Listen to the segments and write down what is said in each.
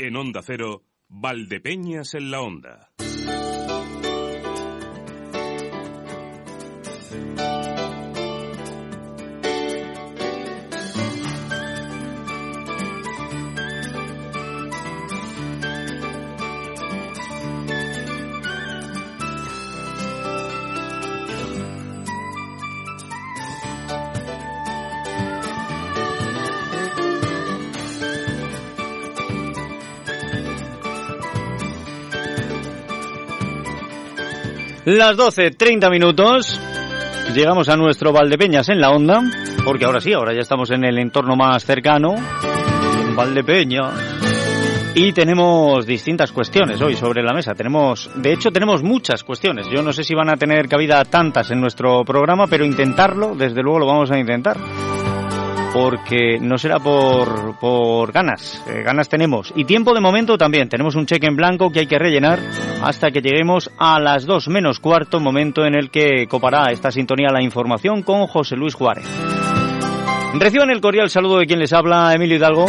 En Onda Cero, Valdepeñas en la Onda. Las 12, 30 minutos. Llegamos a nuestro Valdepeñas en la onda, porque ahora sí, ahora ya estamos en el entorno más cercano, en Valdepeñas. Y tenemos distintas cuestiones hoy sobre la mesa. Tenemos, de hecho, tenemos muchas cuestiones. Yo no sé si van a tener cabida tantas en nuestro programa, pero intentarlo, desde luego lo vamos a intentar porque no será por, por ganas, eh, ganas tenemos. Y tiempo de momento también, tenemos un cheque en blanco que hay que rellenar hasta que lleguemos a las dos menos cuarto, momento en el que copará esta sintonía la información con José Luis Juárez. Reciban el cordial saludo de quien les habla, Emilio Hidalgo.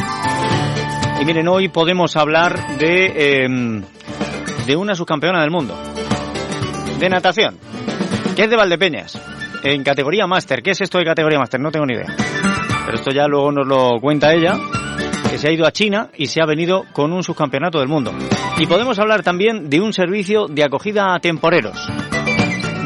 Y miren, hoy podemos hablar de, em, de una subcampeona del mundo, de natación, que es de Valdepeñas, en categoría máster. ¿Qué es esto de categoría máster? No tengo ni idea. Esto ya luego nos lo cuenta ella, que se ha ido a China y se ha venido con un subcampeonato del mundo. Y podemos hablar también de un servicio de acogida a temporeros.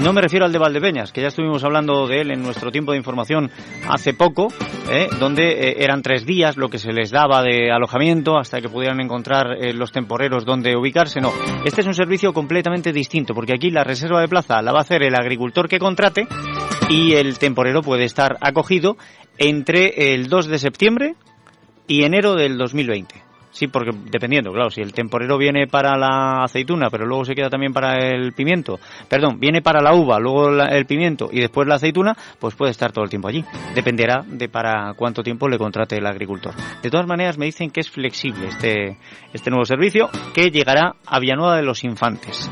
No me refiero al de Valdepeñas, que ya estuvimos hablando de él en nuestro tiempo de información hace poco, ¿eh? donde eh, eran tres días lo que se les daba de alojamiento hasta que pudieran encontrar eh, los temporeros donde ubicarse. No, este es un servicio completamente distinto, porque aquí la reserva de plaza la va a hacer el agricultor que contrate y el temporero puede estar acogido entre el 2 de septiembre y enero del 2020. Sí, porque dependiendo, claro, si el temporero viene para la aceituna, pero luego se queda también para el pimiento, perdón, viene para la uva, luego el pimiento y después la aceituna, pues puede estar todo el tiempo allí. Dependerá de para cuánto tiempo le contrate el agricultor. De todas maneras, me dicen que es flexible este, este nuevo servicio que llegará a Villanueva de los Infantes.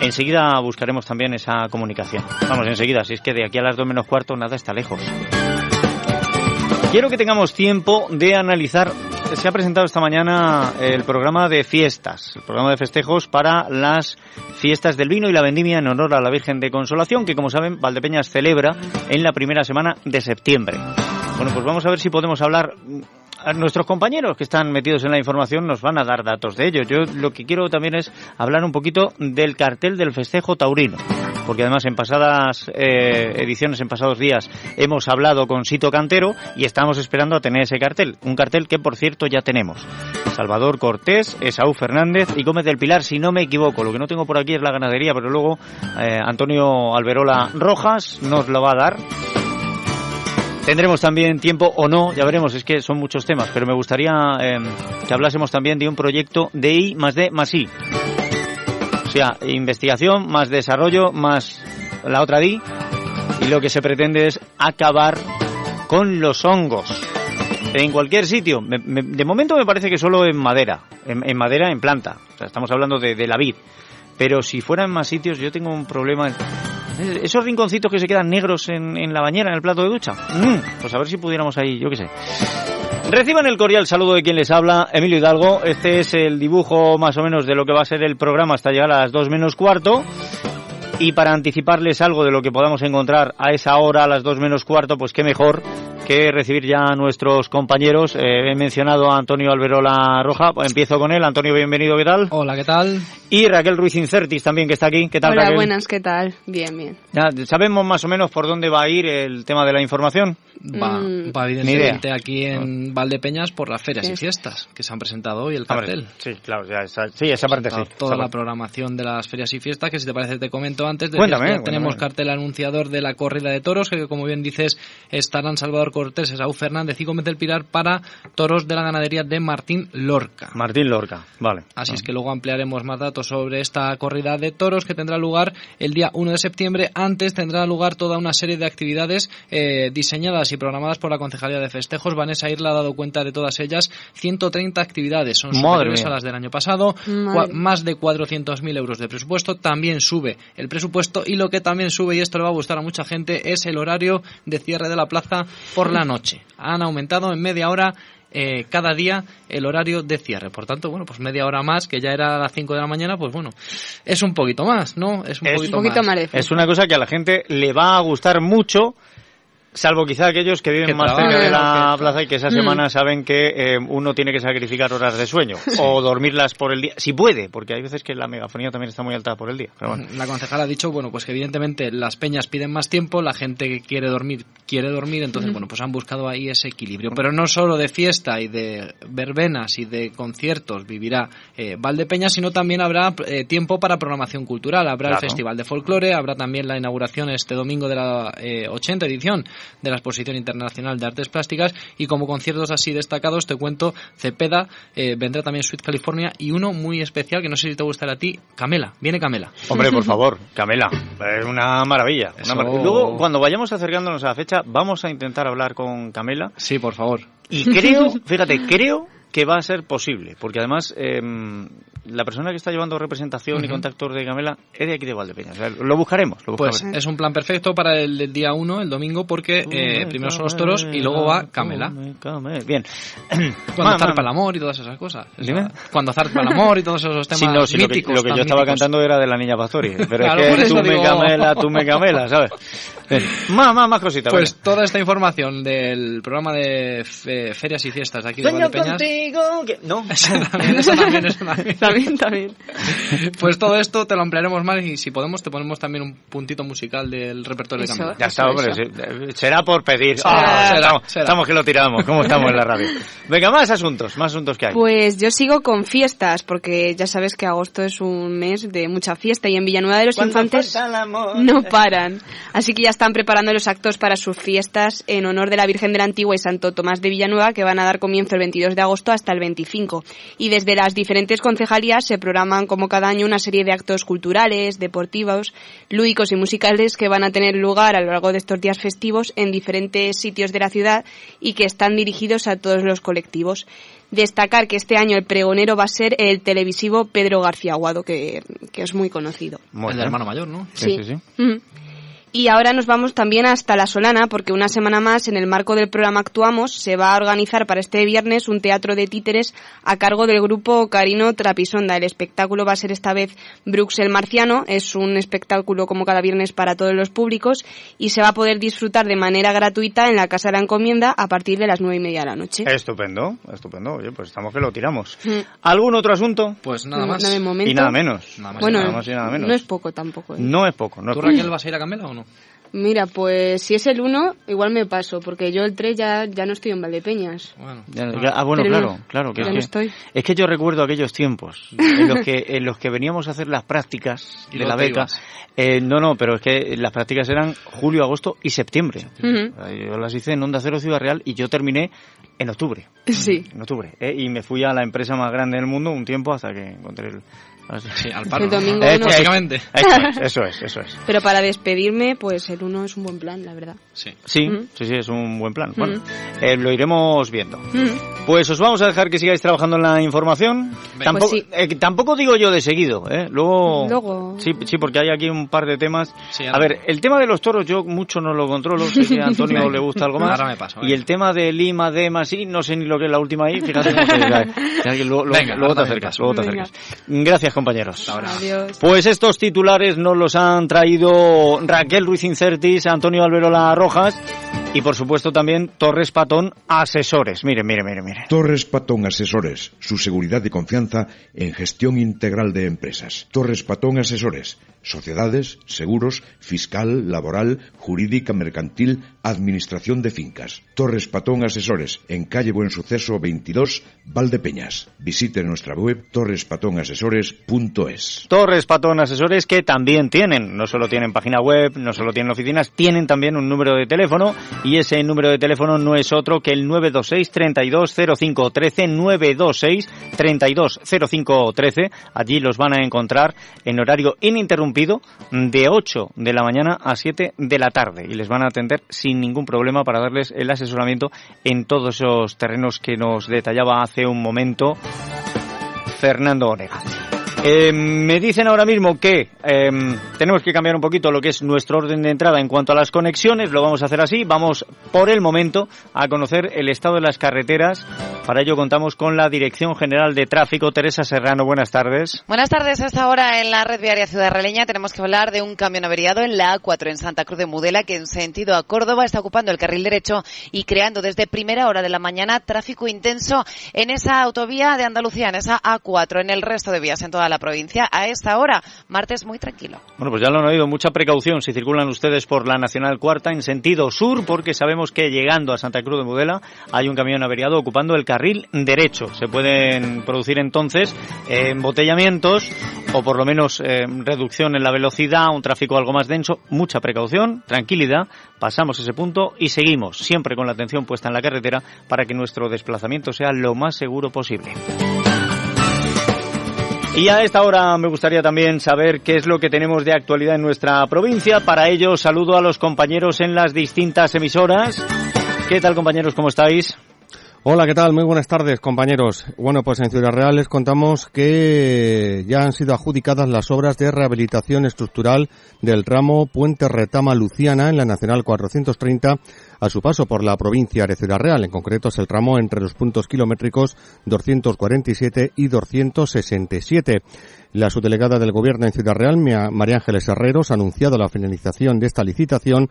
Enseguida buscaremos también esa comunicación. Vamos, enseguida, si es que de aquí a las dos menos cuarto nada está lejos. Quiero que tengamos tiempo de analizar. Se ha presentado esta mañana el programa de fiestas, el programa de festejos para las fiestas del vino y la vendimia en honor a la Virgen de Consolación, que como saben Valdepeñas celebra en la primera semana de septiembre. Bueno, pues vamos a ver si podemos hablar nuestros compañeros que están metidos en la información nos van a dar datos de ello. Yo lo que quiero también es hablar un poquito del cartel del festejo taurino, porque además en pasadas eh, ediciones, en pasados días, hemos hablado con Sito Cantero y estamos esperando a tener ese cartel. Un cartel que, por cierto, ya tenemos. Salvador Cortés, Esaú Fernández y Gómez del Pilar, si no me equivoco. Lo que no tengo por aquí es la ganadería, pero luego eh, Antonio Alberola Rojas nos lo va a dar. Tendremos también tiempo o no, ya veremos, es que son muchos temas, pero me gustaría eh, que hablásemos también de un proyecto de I más D más I. O sea, investigación más desarrollo más la otra D. Y lo que se pretende es acabar con los hongos. En cualquier sitio. De momento me parece que solo en madera. En, en madera, en planta. O sea, estamos hablando de, de la vid. Pero si fuera en más sitios, yo tengo un problema. Esos rinconcitos que se quedan negros en, en la bañera, en el plato de ducha. Mm, pues a ver si pudiéramos ahí, yo qué sé. Reciban el cordial saludo de quien les habla, Emilio Hidalgo. Este es el dibujo más o menos de lo que va a ser el programa hasta llegar a las 2 menos cuarto. Y para anticiparles algo de lo que podamos encontrar a esa hora, a las 2 menos cuarto, pues qué mejor que recibir ya a nuestros compañeros. Eh, he mencionado a Antonio Alberola Roja. Empiezo con él. Antonio, bienvenido, ¿qué tal? Hola, ¿qué tal? Y Raquel Ruiz Incertis también, que está aquí. ¿Qué tal, Hola, Raquel? buenas, ¿qué tal? Bien, bien. Ya, ¿Sabemos más o menos por dónde va a ir el tema de la información? Va, Mm. va Ni evidentemente aquí en Valdepeñas por las ferias y fiestas que se han presentado hoy, el cartel. Sí, claro, ya esa, sí, esa parte sí. Toda Esa la parte. programación de las ferias y fiestas, que si te parece te comento antes. Cuéntame, que ya cuéntame. tenemos cartel anunciador de la corrida de toros, que como bien dices estarán Salvador Cortés, Esaú Fernández y Gómez del Pilar para toros de la ganadería de Martín Lorca. Martín Lorca, vale. Así es que luego ampliaremos más datos sobre esta corrida de toros que tendrá lugar el día 1 de septiembre. Antes tendrá lugar toda una serie de actividades eh, diseñadas y programadas por la Concejalía de Festejos. Vanessa Irla ha dado cuenta de todas ellas. 130 actividades son superiores a las del año pasado. Madre más de 400.000 euros de presupuesto. También sube el presupuesto y lo que también sube, y esto le va a gustar a mucha gente, es el horario de cierre de la plaza por la noche. Han aumentado en media hora eh, cada día el horario de cierre. Por tanto, bueno, pues media hora más, que ya era a las 5 de la mañana, pues bueno, es un poquito más, ¿no? Es un Es poquito, un poquito más. más Es una cosa que a la gente le va a gustar mucho. Salvo quizá aquellos que viven Que más cerca de la plaza y que esa Mm. semana saben que eh, uno tiene que sacrificar horas de sueño o dormirlas por el día, si puede, porque hay veces que la megafonía también está muy alta por el día. Pero bueno. La concejala ha dicho, bueno, pues que evidentemente las peñas piden más tiempo, la gente que quiere dormir quiere dormir, entonces, bueno, pues han buscado ahí ese equilibrio. Pero no solo de fiesta y de verbenas y de conciertos vivirá eh, Valdepeñas, sino también habrá eh, tiempo para programación cultural. Habrá Claro. el Festival de Folclore, habrá también la inauguración este domingo de la eh, 80 edición de la Exposición Internacional de Artes Plásticas y como conciertos así destacados te cuento Cepeda, eh, vendrá también Sweet California y uno muy especial que no sé si te gustará a ti, Camela, viene Camela. Hombre, por favor, Camela, es una maravilla. una Eso- mar- Luego, cuando vayamos acercándonos a la fecha, vamos a intentar hablar con Camela Sí, por favor. y creo, fíjate, creo que va a ser posible, porque además eh, la persona que está llevando representación y Ujú. contactos de Camela es de aquí de Valdepeñas. O sea, lo buscaremos, lo Pues es un plan perfecto para el, día 1, el domingo, porque eh, primero son los toros y luego va Camela. Bien. Cuando zarpa el amor y todas esas cosas. Cuando zarpa el amor y todos esos temas Sí, no, sí, lo que, míticos. lo que yo estaba míticos. cantando era de la niña Pastori. Pero Claro, es que tú me camela, tú me camela, ¿sabes? Bien. Más, más, más cositas. Pues toda esta información del programa de fe- ferias y fiestas de aquí de. Valdepeñas. contigo. que- No. Eso también, eso también, eso también. También, también. Pues todo esto te lo ampliaremos más y si podemos te ponemos también un puntito musical del repertorio de Eso. Camila. Ya está, hombre. eso. Será por pedir. Será, Ah, será, estamos, será. estamos que lo tiramos. ¿Cómo estamos en la radio? Venga, más asuntos. Más asuntos que hay. Pues yo sigo con fiestas, porque ya sabes que agosto es un mes de mucha fiesta y en Villanueva de los Infantes no paran. Así que ya están preparando los actos para sus fiestas en honor de la Virgen de la Antigua y Santo Tomás de Villanueva, que van a dar comienzo el 22 de agosto hasta el 25. Y desde las diferentes concejalías se programan como cada año una serie de actos culturales, deportivos, lúdicos y musicales que van a tener lugar a lo largo de estos días festivos en diferentes sitios de la ciudad y que están dirigidos a todos los colectivos. Destacar que este año el pregonero va a ser el televisivo Pedro García Aguado, que, que es muy conocido. Muy el hermano mayor, ¿no? Sí, sí, sí. Y ahora nos vamos también hasta La Solana, porque una semana más, en el marco del programa Actuamos, se va a organizar para este viernes un teatro de títeres a cargo del grupo Carino Trapisonda. El espectáculo va a ser esta vez Brooks el Marciano. Es un espectáculo como cada viernes para todos los públicos y se va a poder disfrutar de manera gratuita en la Casa de la Encomienda a partir de las nueve y media de la noche. Estupendo, estupendo. Oye, pues estamos que lo tiramos. Mm. ¿Algún otro asunto? Pues nada más. no, de momento. Y nada menos. Nada más y Bueno, nada más y nada menos. no es poco tampoco. ¿eh? No es poco. No es ¿Tú, poco. Raquel, vas a ir a Camela o no? Mira, pues si es el 1, igual me paso, porque yo el 3 ya, ya no estoy en Valdepeñas. Bueno. Ya- ya- ah, bueno, Pero no, claro, claro. Que ya es, no que, estoy. es que yo recuerdo aquellos tiempos en los que, en los que veníamos a hacer las prácticas Y de la beca. Eh, no, no, pero es que las prácticas eran julio, agosto y septiembre. Yo las hice en Onda Cero Ciudad Real y yo terminé en octubre. Sí. En octubre. eh, y me fui a la empresa más grande del mundo un tiempo hasta que encontré el... Sí, al paro. El domingo Eh, no. eh, Básicamente. Eso es, eso es, eso es. Pero para despedirme, pues el 1 es un buen plan, la verdad. Sí. Sí, sí, sí, es un buen plan. Bueno, eh, lo iremos viendo. Pues os vamos a dejar que sigáis trabajando en la información. Venga. Tampoco, Pues sí. eh, tampoco digo yo de seguido, ¿eh? Luego, Luego. Sí, sí, porque hay aquí un par de temas. Sí, a ver, el tema de los toros yo mucho no lo controlo, sé que a Antonio le gusta algo más. Ahora me paso, y el tema de Lima, Dema, sí, no sé ni lo que es la última ahí, fíjate luego, luego- Venga, luego te acercas, luego te acercas. Gracias, compañeros. Ahora. Adiós. Pues estos titulares nos los han traído Raquel Ruiz Incertis, Antonio Alberola Rojas y por supuesto también Torres Patón Asesores. Miren, miren, miren, miren. Torres Patón Asesores, su seguridad y confianza en gestión integral de empresas. Torres Patón Asesores, sociedades, seguros, fiscal, laboral, jurídica, mercantil, administración de fincas. Torres Patón Asesores, en calle Buen Suceso 22, Valdepeñas. Visite nuestra web torrespatonasesores.es. Torres Patón Asesores que también tienen, no solo tienen página web, no solo tienen oficinas, tienen también un número de teléfono y ese número de teléfono no es otro que el 926 320513 926 320513. Allí los van a encontrar en horario ininterrumpido de 8 de la mañana a 7 de la tarde y les van a atender sin ningún problema para darles el asesoramiento en todos esos terrenos que nos detallaba hace un momento Fernando Onega. Eh, me dicen ahora mismo que eh, tenemos que cambiar un poquito lo que es nuestro orden de entrada en cuanto a las conexiones. Lo vamos a hacer así. Vamos por el momento a conocer el estado de las carreteras Para ello contamos con la Dirección General de Tráfico, Teresa Serrano. Buenas tardes. Buenas tardes. Hasta ahora en la red viaria Ciudad Releña tenemos que hablar de un camión averiado en la A4 en Santa Cruz de Mudela que en sentido a Córdoba está ocupando el carril derecho y creando desde primera hora de la mañana tráfico intenso en esa autovía de Andalucía, en esa A4, en el resto de vías en toda la provincia. A esta hora, martes muy tranquilo. Bueno, pues ya lo han oído. Mucha precaución si circulan ustedes por la Nacional Cuarta en sentido sur porque sabemos que llegando a Santa Cruz de Mudela hay un camión averiado ocupando el carril derecho. Se pueden producir entonces eh, embotellamientos o por lo menos eh, reducción en la velocidad, un tráfico algo más denso. Mucha precaución, tranquilidad. Pasamos ese punto y seguimos siempre con la atención puesta en la carretera para que nuestro desplazamiento sea lo más seguro posible. Y a esta hora me gustaría también saber qué es lo que tenemos de actualidad en nuestra provincia. Para ello saludo a los compañeros en las distintas emisoras. ¿Qué tal compañeros? ¿Cómo estáis? Hola, ¿qué tal? Muy buenas tardes, compañeros. Bueno, pues en Ciudad Real les contamos que ya han sido adjudicadas las obras de rehabilitación estructural del tramo Puente Retama Luciana en la Nacional 430 a su paso por la provincia de Ciudad Real. En concreto es el tramo entre los puntos kilométricos 247 y 267. La subdelegada del Gobierno en Ciudad Real, María Ángeles Herreros, ha anunciado la finalización de esta licitación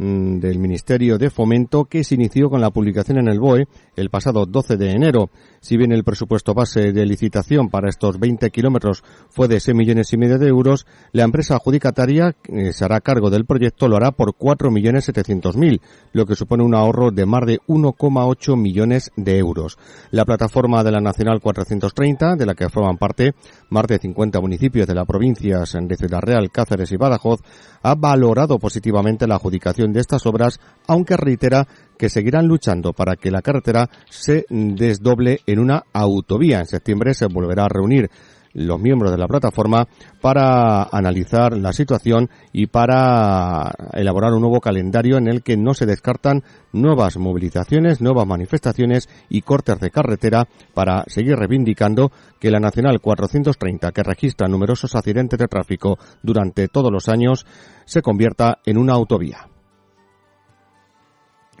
del Ministerio de Fomento que se inició con la publicación en el BOE el pasado 12 de enero. Si bien el presupuesto base de licitación para estos 20 kilómetros fue de 6 millones y medio de euros, la empresa adjudicataria que se hará cargo del proyecto lo hará por 4 millones 700 mil, lo que supone un ahorro de más de 1,8 millones de euros. La plataforma de la Nacional 430, de la que forman parte más de 50 municipios de las provincias de Ciudad Real, Cáceres y Badajoz, ha valorado positivamente la adjudicación de estas obras, aunque reitera que seguirán luchando para que la carretera se desdoble en una autovía. En septiembre se volverá a reunir los miembros de la plataforma para analizar la situación y para elaborar un nuevo calendario en el que no se descartan nuevas movilizaciones, nuevas manifestaciones y cortes de carretera para seguir reivindicando que la Nacional 430, que registra numerosos accidentes de tráfico durante todos los años, se convierta en una autovía.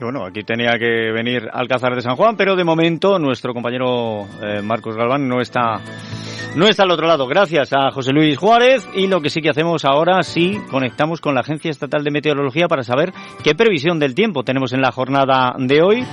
Bueno, aquí tenía que venir Alcázar de San Juan, pero de momento nuestro compañero eh, Marcos Galván no está, no está al otro lado. Gracias a José Luis Juárez y lo que sí que hacemos ahora sí conectamos con la Agencia Estatal de Meteorología para saber qué previsión del tiempo tenemos en la jornada de hoy.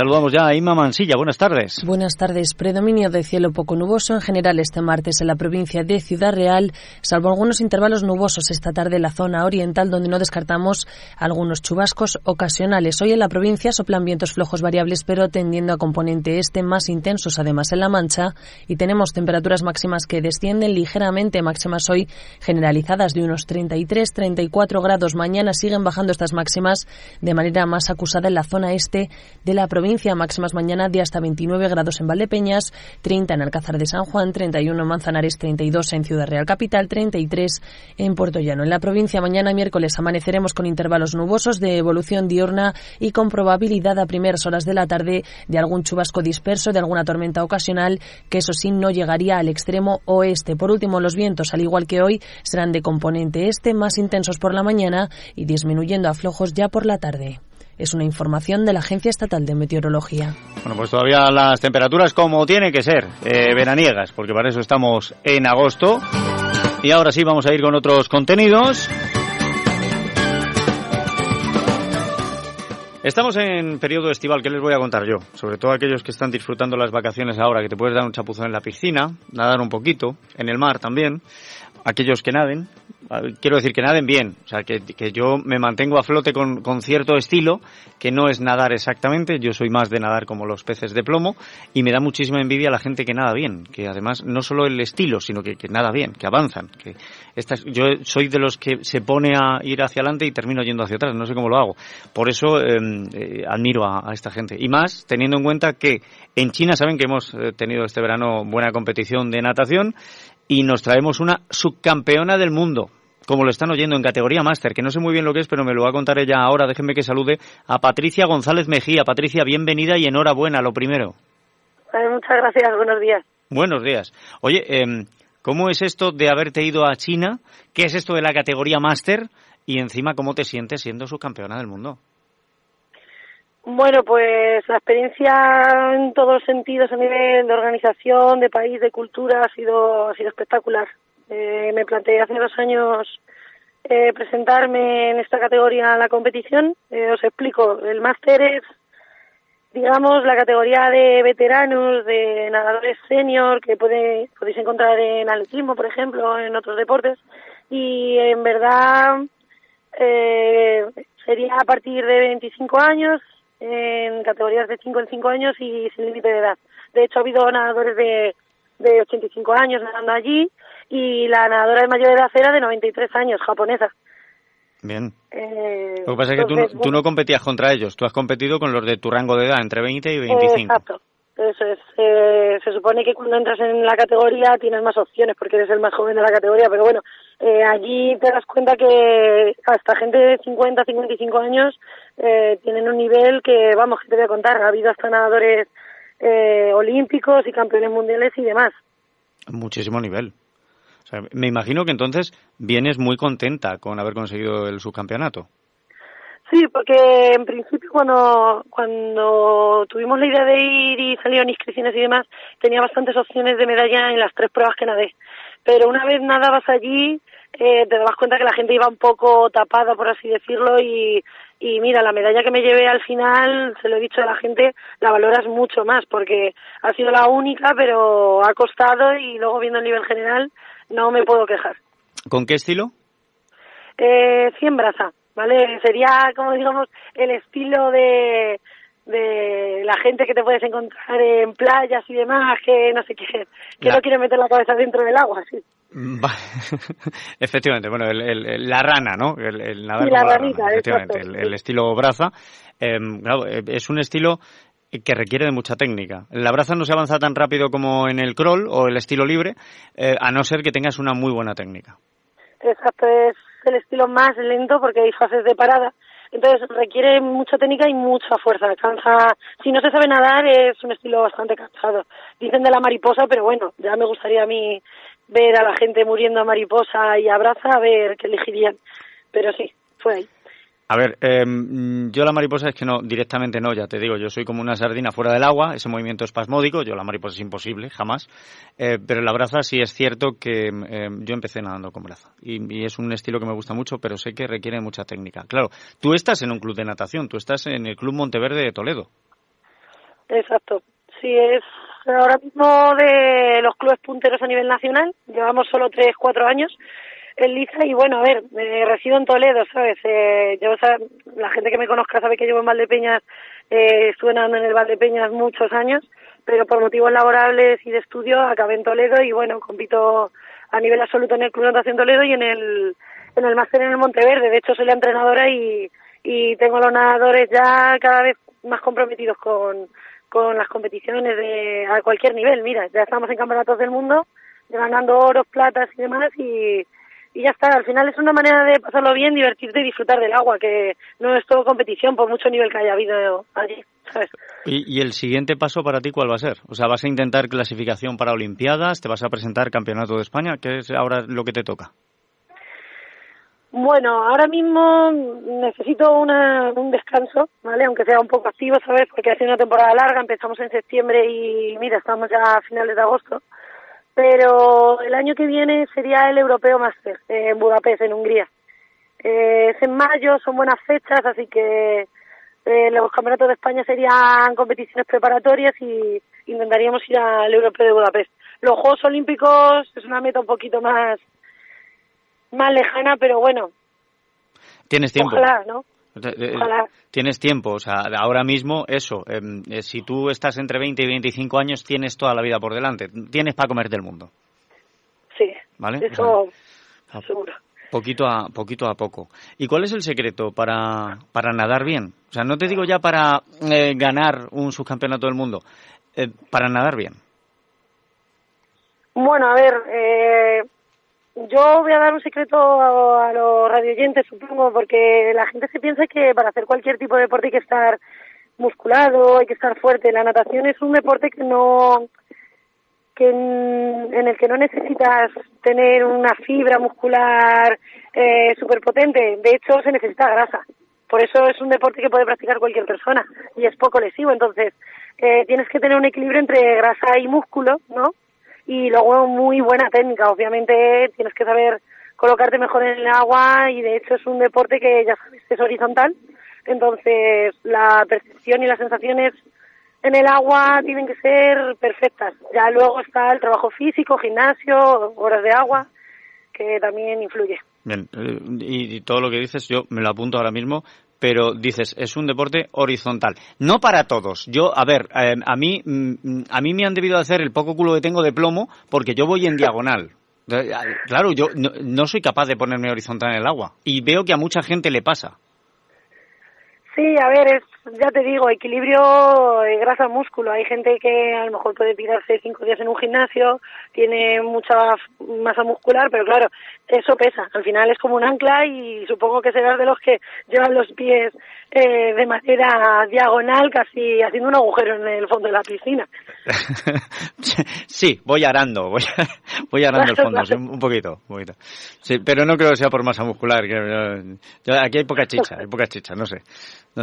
Saludamos ya a Inma Mansilla. Buenas tardes. Buenas tardes. Predominio de cielo poco nuboso en general este martes en la provincia de Ciudad Real, salvo algunos intervalos nubosos esta tarde en la zona oriental, donde no descartamos algunos chubascos ocasionales. Hoy en la provincia soplan vientos flojos variables, pero tendiendo a componente este más intensos, además en La Mancha, y tenemos temperaturas máximas que descienden ligeramente, máximas hoy generalizadas de unos 33-34 grados. Mañana siguen bajando estas máximas de manera más acusada en la zona este de la provincia máximas mañana de hasta 29 grados en Valdepeñas, 30 en Alcázar de San Juan, 31 en Manzanares, 32 en Ciudad Real Capital, 33 en Puerto Llano. En la provincia mañana miércoles amaneceremos con intervalos nubosos de evolución diurna y con probabilidad a primeras horas de la tarde de algún chubasco disperso, de alguna tormenta ocasional, que eso sí no llegaría al extremo oeste. Por último, los vientos, al igual que hoy, serán de componente este, más intensos por la mañana y disminuyendo a flojos ya por la tarde. Es una información de la Agencia Estatal de Meteorología. Bueno, pues todavía las temperaturas como tiene que ser, eh, veraniegas, porque para eso estamos en agosto. Y ahora sí vamos a ir con otros contenidos. Estamos en periodo estival, ¿qué les voy a contar yo? Sobre todo aquellos que están disfrutando las vacaciones ahora, que te puedes dar un chapuzón en la piscina, nadar un poquito, en el mar también. Aquellos que naden, quiero decir que naden bien, o sea, que, que yo me mantengo a flote con, con, cierto estilo, que no es nadar exactamente, yo soy más de nadar como los peces de plomo, y me da muchísima envidia la gente que nada bien, que además no solo el estilo, sino que, que nada bien, que avanzan, que estas, yo soy de los que se pone a ir hacia adelante y termino yendo hacia atrás, no sé cómo lo hago. Por eso em, eh, admiro a, a, esta gente. Y más teniendo en cuenta que en China saben que hemos eh, tenido este verano buena competición de natación y nos traemos una subcampeona del mundo como lo están oyendo en categoría máster, que no sé muy bien lo que es, pero me lo va a contar ella ahora. Déjenme que salude a Patricia González Mejía. Patricia, bienvenida y enhorabuena, lo primero. muchas gracias, buenos días. Buenos días. Oye, eh, ¿cómo es esto de haberte ido a China? ¿Qué es esto de la categoría máster? Y encima, ¿cómo te sientes siendo subcampeona del mundo? Bueno, pues la experiencia en todos los sentidos a nivel de organización, de país, de cultura ha sido ha sido espectacular. Eh, me planteé hace dos años eh, presentarme en esta categoría a la competición. Eh, os explico, el máster es, digamos, la categoría de veteranos, de nadadores senior que puede, podéis encontrar en atletismo, por ejemplo, en otros deportes. Y en verdad eh, sería a partir de 25 años, en categorías de 5 en 5 años y sin límite de edad. De hecho, ha habido nadadores de, de 85 años nadando allí y la nadadora de mayor edad era de 93 años, japonesa. Bien. Eh, Lo que pasa es que tú, entonces, tú no competías contra ellos, tú has competido con los de tu rango de edad, entre 20 y 25. Exacto. Eso es. Eh, se supone que cuando entras en la categoría tienes más opciones porque eres el más joven de la categoría, pero bueno, eh, allí te das cuenta que hasta gente de 50, 55 años eh, tienen un nivel que, vamos, que te voy a contar, ha habido hasta nadadores eh, olímpicos y campeones mundiales y demás. Muchísimo nivel. O sea, me imagino que entonces vienes muy contenta con haber conseguido el subcampeonato. Sí, porque en principio cuando, cuando tuvimos la idea de ir y salieron inscripciones y demás, tenía bastantes opciones de medalla en las tres pruebas que nadé. Pero una vez nadabas allí, eh, te dabas cuenta que la gente iba un poco tapada, por así decirlo, y, y mira, la medalla que me llevé al final, se lo he dicho a la gente, la valoras mucho más, porque ha sido la única, pero ha costado y luego viendo el nivel general, no me puedo quejar. ¿Con qué estilo? Eh, 100 brasa, ¿vale? Sería, como digamos, el estilo de, de la gente que te puedes encontrar en playas y demás, que no sé qué, que La- no quiere meter la cabeza dentro del agua, sí. Va- Efectivamente, bueno, el- el- la rana, ¿no? El, el nadar Sí, la ranita, rana, efectivamente, exacto, el, sí. el estilo braza. eh, claro, eh, es un estilo que requiere de mucha técnica. La braza no se avanza tan rápido como en el crawl o el estilo libre, eh, a no ser que tengas una muy buena técnica. Exacto, es el estilo más lento porque hay fases de parada. Entonces requiere mucha técnica y mucha fuerza. Cansa. Si no se sabe nadar es un estilo bastante cansado. Dicen de la mariposa, pero bueno, ya me gustaría a mí ver a la gente muriendo a mariposa y a braza a ver qué elegirían. Pero sí, fue ahí. A ver, eh, yo la mariposa es que no, directamente no, ya te digo, yo soy como una sardina fuera del agua, ese movimiento espasmódico, yo la mariposa es imposible, jamás, eh, pero la braza sí es cierto que eh, yo empecé nadando con braza y, es un estilo que me gusta mucho, pero sé que requiere mucha técnica. Claro, tú estás en un club de natación, tú estás en el Club Monteverde de Toledo. Exacto. Sí, es ahora mismo de los clubes punteros a nivel nacional. Llevamos solo tres, cuatro años en Liza y bueno, a ver, eh, resido en Toledo, ¿sabes? Eh, yo, o sea, la gente que me conozca sabe que llevo en Valdepeñas, eh, estuve nadando en el Valdepeñas muchos años, pero por motivos laborables y de estudio acabé en Toledo y bueno, compito a nivel absoluto en el Club Natación Toledo y en el, en el máster en el Monteverde. De hecho, soy la entrenadora y, y tengo los nadadores ya cada vez más comprometidos con, con las competiciones de a cualquier nivel. Mira, ya estamos en campeonatos del mundo, ganando oros, platas y demás y, y ya está. Al final es una manera de pasarlo bien, divertirte y disfrutar del agua, que no es todo competición por mucho nivel que haya habido allí, ¿sabes? ¿Y, y el siguiente paso para ti cuál va a ser? O sea, ¿vas a intentar clasificación para Olimpiadas? ¿Te vas a presentar Campeonato de España? ¿Qué es ahora lo que te toca? Bueno, ahora mismo necesito una, un descanso, ¿vale? Aunque sea un poco activo, ¿sabes? Porque ha sido una temporada larga, empezamos en septiembre y mira, estamos ya a finales de agosto. Pero el año que viene sería el Europeo Master eh, en Budapest, en Hungría. Eh, es en mayo, son buenas fechas, así que eh, los campeonatos de España serían competiciones preparatorias y intentaríamos ir al Europeo de Budapest. Los Juegos Olímpicos es una meta un poquito más más lejana, pero bueno, ¿Tienes tiempo? ojalá, ¿no? Eh, Ojalá. Tienes tiempo, o sea, ahora mismo eso, em, eh, si tú estás entre 20 y 25 años, tienes toda la vida por delante, tienes para comer del mundo, Sí, ¿vale? eso Ah. seguro. Poquito a, poquito a poco. ¿Y cuál es el secreto para, para nadar bien? O sea, no te digo ya para eh, ganar un subcampeonato del mundo, eh, para nadar bien. Bueno, a ver, eh, yo voy a dar un secreto a, a los radioyentes, supongo, porque la gente se piensa que para hacer cualquier tipo de deporte hay que estar musculado, hay que estar fuerte. La natación es un deporte que no que en, el que no necesitas tener una fibra muscular eh, súper potente. De hecho, se necesita grasa. Por eso es un deporte que puede practicar cualquier persona y es poco lesivo. Entonces, eh, tienes que tener un equilibrio entre grasa y músculo, ¿no? Y luego muy buena técnica. Obviamente tienes que saber colocarte mejor en el agua y de hecho es un deporte que ya sabes es horizontal. Entonces, la percepción y las sensaciones en el agua tienen que ser perfectas. Ya luego está el trabajo físico, gimnasio, horas de agua, que también influye. Bien, eh, y, todo lo que dices yo me lo apunto ahora mismo, pero dices, es un deporte horizontal. No para todos. Yo, a ver, eh, a, mí, mm, a mí me han debido hacer el poco culo que tengo de plomo porque yo voy en diagonal. Claro, yo no soy capaz de ponerme horizontal en el agua. Y veo que a mucha gente le pasa. Sí, a ver, es, ya te digo, equilibrio de grasa-músculo. Hay gente que a lo mejor puede tirarse cinco días en un gimnasio, tiene mucha masa muscular, pero claro, eso pesa. Al final es como un ancla y supongo que serás de los que llevan los pies eh, de manera diagonal, casi haciendo un agujero en el fondo de la piscina. sí, voy arando, voy, voy arando el fondo, un, poquito, un poquito. Sí, pero no creo que sea por masa muscular. Que, aquí hay poca chicha, hay poca chicha, no sé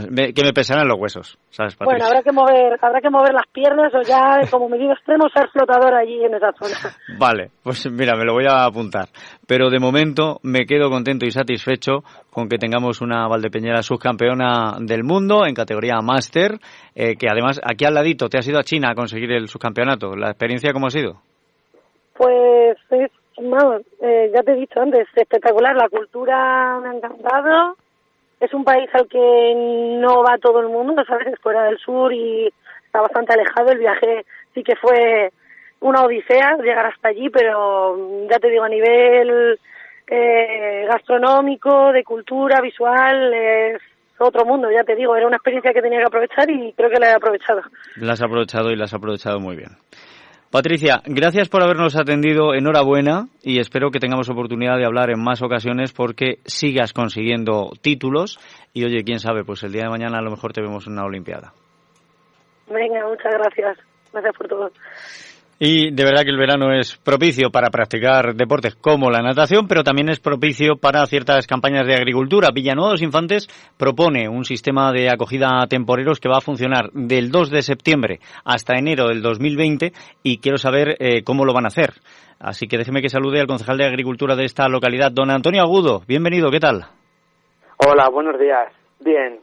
que me pesarán los huesos, ¿sabes, Patricia? Bueno, habrá que mover, habrá que mover las piernas o ya como medida extremo ser flotador allí en esa zona. Vale, pues mira, me lo voy a apuntar. Pero de momento me quedo contento y satisfecho con que tengamos una Valdepeñera subcampeona del mundo en categoría máster, eh, que además aquí al ladito te has ido a China a conseguir el subcampeonato. ¿La experiencia cómo ha sido? Pues es, eh, ya te he dicho antes, espectacular. La cultura me ha encantado es un país al que no va todo el mundo, sabes, es fuera del sur y está bastante alejado. El viaje sí que fue una odisea llegar hasta allí, pero ya te digo, a nivel eh, gastronómico, de cultura, visual, es otro mundo, ya te digo, era una experiencia que tenía que aprovechar y creo que la he aprovechado. La has aprovechado y la has aprovechado muy bien. Patricia, gracias por habernos atendido. Enhorabuena y espero que tengamos oportunidad de hablar en más ocasiones porque sigas consiguiendo títulos y oye, quién sabe, pues el día de mañana a lo mejor te vemos en una Olimpiada. Venga, muchas gracias. Gracias por todo. Y de verdad que el verano es propicio para practicar deportes como la natación, pero también es propicio para ciertas campañas de agricultura. Villanueva Infantes propone un sistema de acogida a temporeros que va a funcionar del 2 de septiembre hasta enero del 2020 y quiero saber eh, cómo lo van a hacer. Así que déjeme que salude al concejal de Agricultura de esta localidad, don Antonio Agudo. Bienvenido, ¿qué tal? Hola, buenos días. Bien,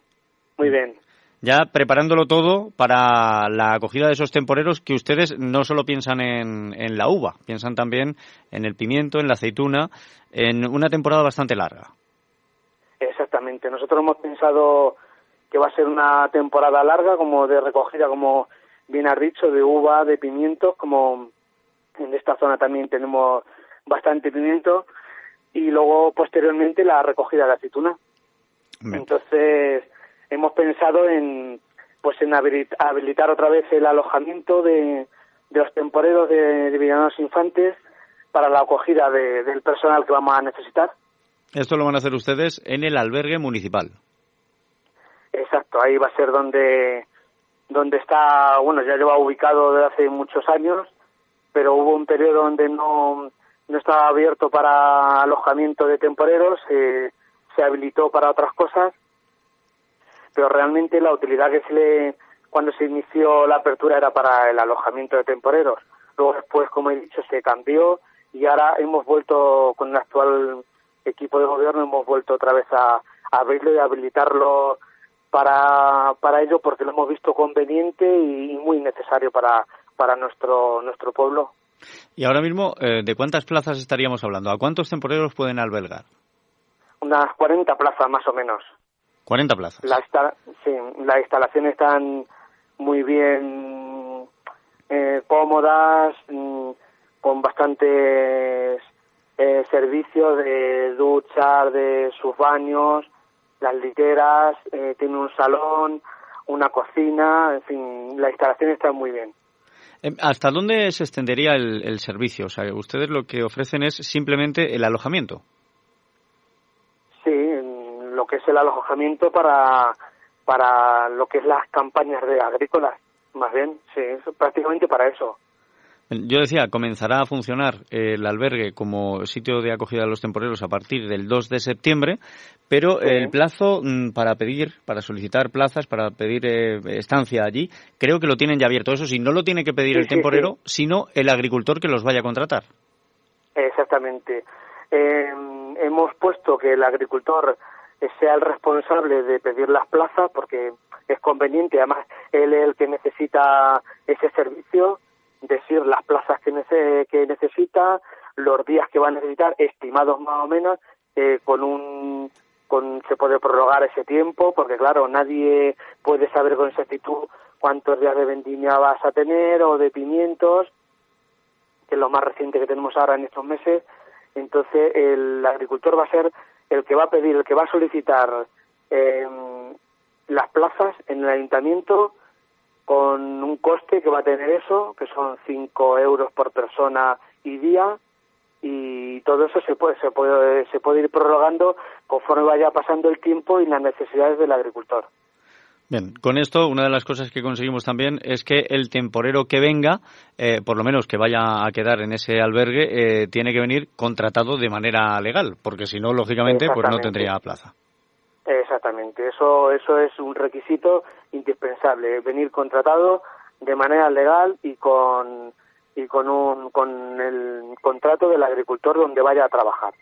muy bien ya preparándolo todo para la acogida de esos temporeros que ustedes no solo piensan en, en, la uva, piensan también en el pimiento, en la aceituna, en una temporada bastante larga. Exactamente. Nosotros hemos pensado que va a ser una temporada larga, como de recogida, como bien has dicho, de uva, de pimientos, como en esta zona también tenemos bastante pimiento, y luego posteriormente la recogida de aceituna. Entonces, hemos pensado en pues en habilitar otra vez el alojamiento de, los temporeros de, de Infantes para la acogida del personal que vamos a necesitar. Esto lo van a hacer ustedes en el albergue municipal. Exacto, ahí va a ser donde donde está, bueno, ya lleva ubicado desde hace muchos años, pero hubo un periodo donde no, no estaba abierto para alojamiento de temporeros, se habilitó para otras cosas pero realmente la utilidad que se le cuando se inició la apertura era para el alojamiento de temporeros. Luego después, como he dicho, se cambió y ahora hemos vuelto con el actual equipo de gobierno hemos vuelto otra vez a, abrirlo y habilitarlo para, para ello porque lo hemos visto conveniente y, muy necesario para, para nuestro, nuestro pueblo. Y ahora mismo, eh, ¿de cuántas plazas estaríamos hablando? ¿A cuántos temporeros pueden albergar? Unas 40 plazas más o menos. 40 plazas. La sí, las instalaciones están muy bien eh, cómodas, mm, con bastantes eh, servicios de duchas, de sus baños, las literas, eh, tiene un salón, una cocina, en fin, la instalación está muy bien. ¿Hasta dónde se extendería el, el servicio? O sea, ustedes lo que ofrecen es simplemente el alojamiento lo que es el alojamiento para, para lo que es las campañas de agrícolas, más bien, sí, prácticamente para eso. Yo decía, comenzará a funcionar el albergue como sitio de acogida de los temporeros a partir del 2 de septiembre, pero el plazo mm, para pedir, para solicitar plazas, para pedir eh, estancia allí, creo que lo tienen ya abierto. Eso sí, no lo tiene que pedir el temporero, sino el agricultor que los vaya a contratar. Exactamente. Eh, hemos puesto que el agricultor sea el responsable de pedir las plazas porque es conveniente, además él es el que necesita ese servicio, decir las plazas que, que necesita, los días que va a necesitar, estimados más o menos, eh, con un con, se puede prorrogar ese tiempo, porque claro, nadie puede saber con exactitud cuántos días de vendimia vas a tener o de pimientos, que es lo más reciente que tenemos ahora en estos meses. Entonces, el agricultor va a ser el que va a pedir, el que va a solicitar eh, las plazas en el ayuntamiento con un coste que va a tener eso, que son 5 euros por persona y día, y todo eso se puede, se puede, se puede ir prorrogando conforme vaya pasando el tiempo y las necesidades del agricultor. Bien, con esto una de las cosas que conseguimos también es que el temporero que venga, eh, por lo menos que vaya a quedar en ese albergue, eh, tiene que venir contratado de manera legal, porque si no, lógicamente, pues no tendría plaza. Exactamente, eso, eso es un requisito indispensable, venir contratado de manera legal y con, y con, un, con el contrato del agricultor donde vaya a trabajar.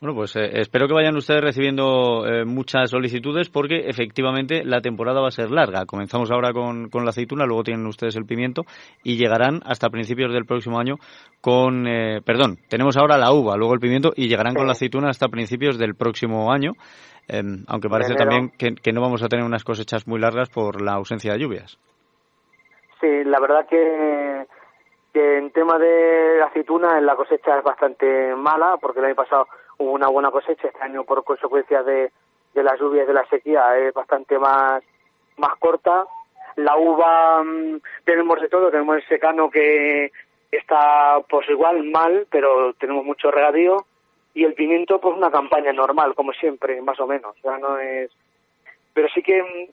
Bueno, pues eh, espero que vayan ustedes recibiendo eh, muchas solicitudes porque efectivamente la temporada va a ser larga. Comenzamos ahora con, con, la aceituna, luego tienen ustedes el pimiento y llegarán hasta principios del próximo año con, eh, perdón, tenemos ahora la uva, luego el pimiento y llegarán con la aceituna hasta principios del próximo año, em, aunque parece también que, que no vamos a tener unas cosechas muy largas por la ausencia de lluvias. Sí, la verdad que que en tema de aceituna la cosecha es bastante mala porque el año pasado hubo una buena cosecha, este año por consecuencia de, de las lluvias de la sequía es bastante más, más corta. La uva mm, tenemos de todo, tenemos el secano que está pues igual mal, pero tenemos mucho regadío y el pimiento pues una campaña normal como siempre, más o menos, ya no es pero sí que mm,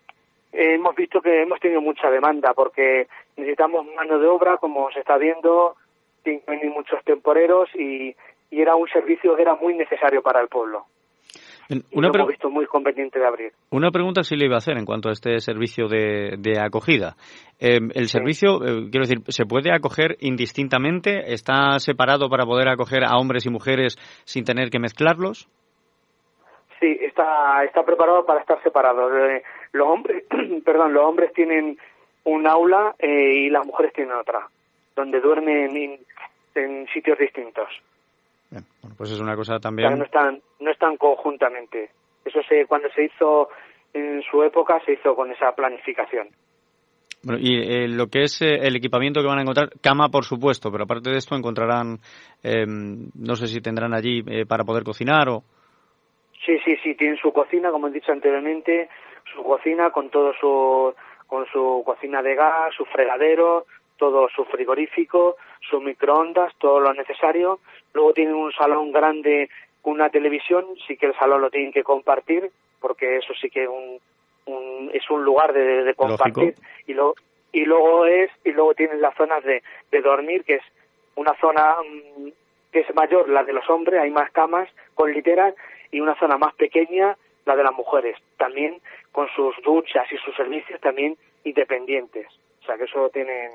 hemos visto que hemos tenido mucha demanda porque necesitamos mano de obra, como se está viendo, tienen muchos temporeros y, y era un servicio que era muy necesario para el pueblo. Una hemos visto muy conveniente de abrir. Una pregunta sí le iba a hacer en cuanto a este servicio de, de acogida. Eh, el servicio, eh, quiero decir, ¿se puede acoger indistintamente? ¿Está separado para poder acoger a hombres y mujeres sin tener que mezclarlos? Sí, está, está preparado para estar separado. Eh, los hombres, perdón, los hombres tienen un aula y las mujeres tienen otra, donde duermen en sitios distintos bueno, pues es una cosa también. no están, no están conjuntamente. Eso se, cuando se hizo en su época se hizo con esa planificación. Bueno, y eh, lo que es eh, el equipamiento que van a encontrar, cama por supuesto, pero aparte de esto encontrarán, em, no sé si tendrán allí eh, para poder cocinar o... Sí, sí, sí, tienen su cocina, como he dicho anteriormente, su cocina con todo su, con su cocina de gas, su fregadero, todo su frigorífico, su microondas, todo lo necesario. Luego tienen un salón grande con una televisión, sí que el salón lo tienen que compartir, porque eso sí que es un, es un lugar de, compartir. Y, lo, y luego es y luego tienen las zonas de, de dormir, que es una zona mm, que es mayor, la de los hombres, hay más camas con literas, y una zona más pequeña, la de las mujeres, también con sus duchas y sus servicios también independientes. O sea que eso tienen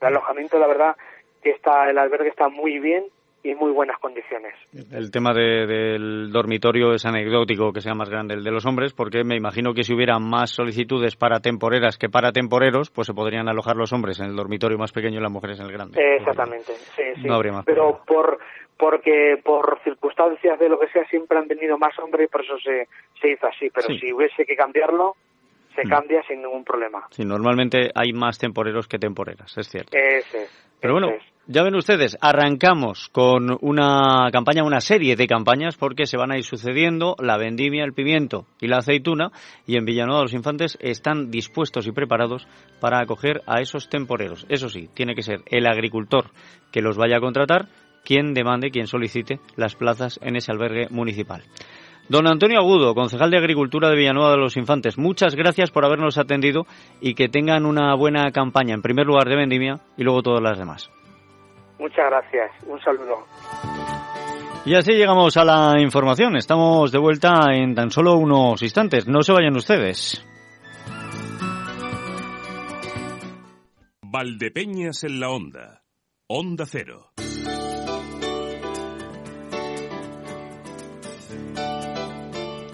el alojamiento, la verdad, que está el albergue está muy bien y en muy buenas condiciones. El tema del dormitorio es anecdótico que sea más grande el de los hombres, porque me imagino que si hubiera más solicitudes para temporeras que para temporeros, pues se podrían alojar los hombres en el dormitorio más pequeño y las mujeres en el grande. Exactamente, sí, sí. No habría más Pero por porque por circunstancias de lo que sea siempre han venido más hombres y por eso se, se hizo así. Pero si hubiese que cambiarlo, se mm. cambia sin ningún problema. Sí, normalmente hay más temporeros que temporeras, es cierto. Ese, Pero bueno, ya ven ustedes, arrancamos con una campaña, una serie de campañas, porque se van a ir sucediendo la vendimia, el pimiento y la aceituna, y en Villanueva los Infantes están dispuestos y preparados para acoger a esos temporeros. Eso sí, tiene que ser el agricultor que los vaya a contratar quien demande, quien solicite las plazas en ese albergue municipal. Don Antonio Agudo, concejal de Agricultura de Villanueva de los Infantes, muchas gracias por habernos atendido y que tengan una buena campaña, en primer lugar de vendimia y luego todas las demás. Muchas gracias. Un saludo. Y así llegamos a la información. Estamos de vuelta en tan solo unos instantes. No se vayan ustedes. Valdepeñas en la Onda. Onda Cero.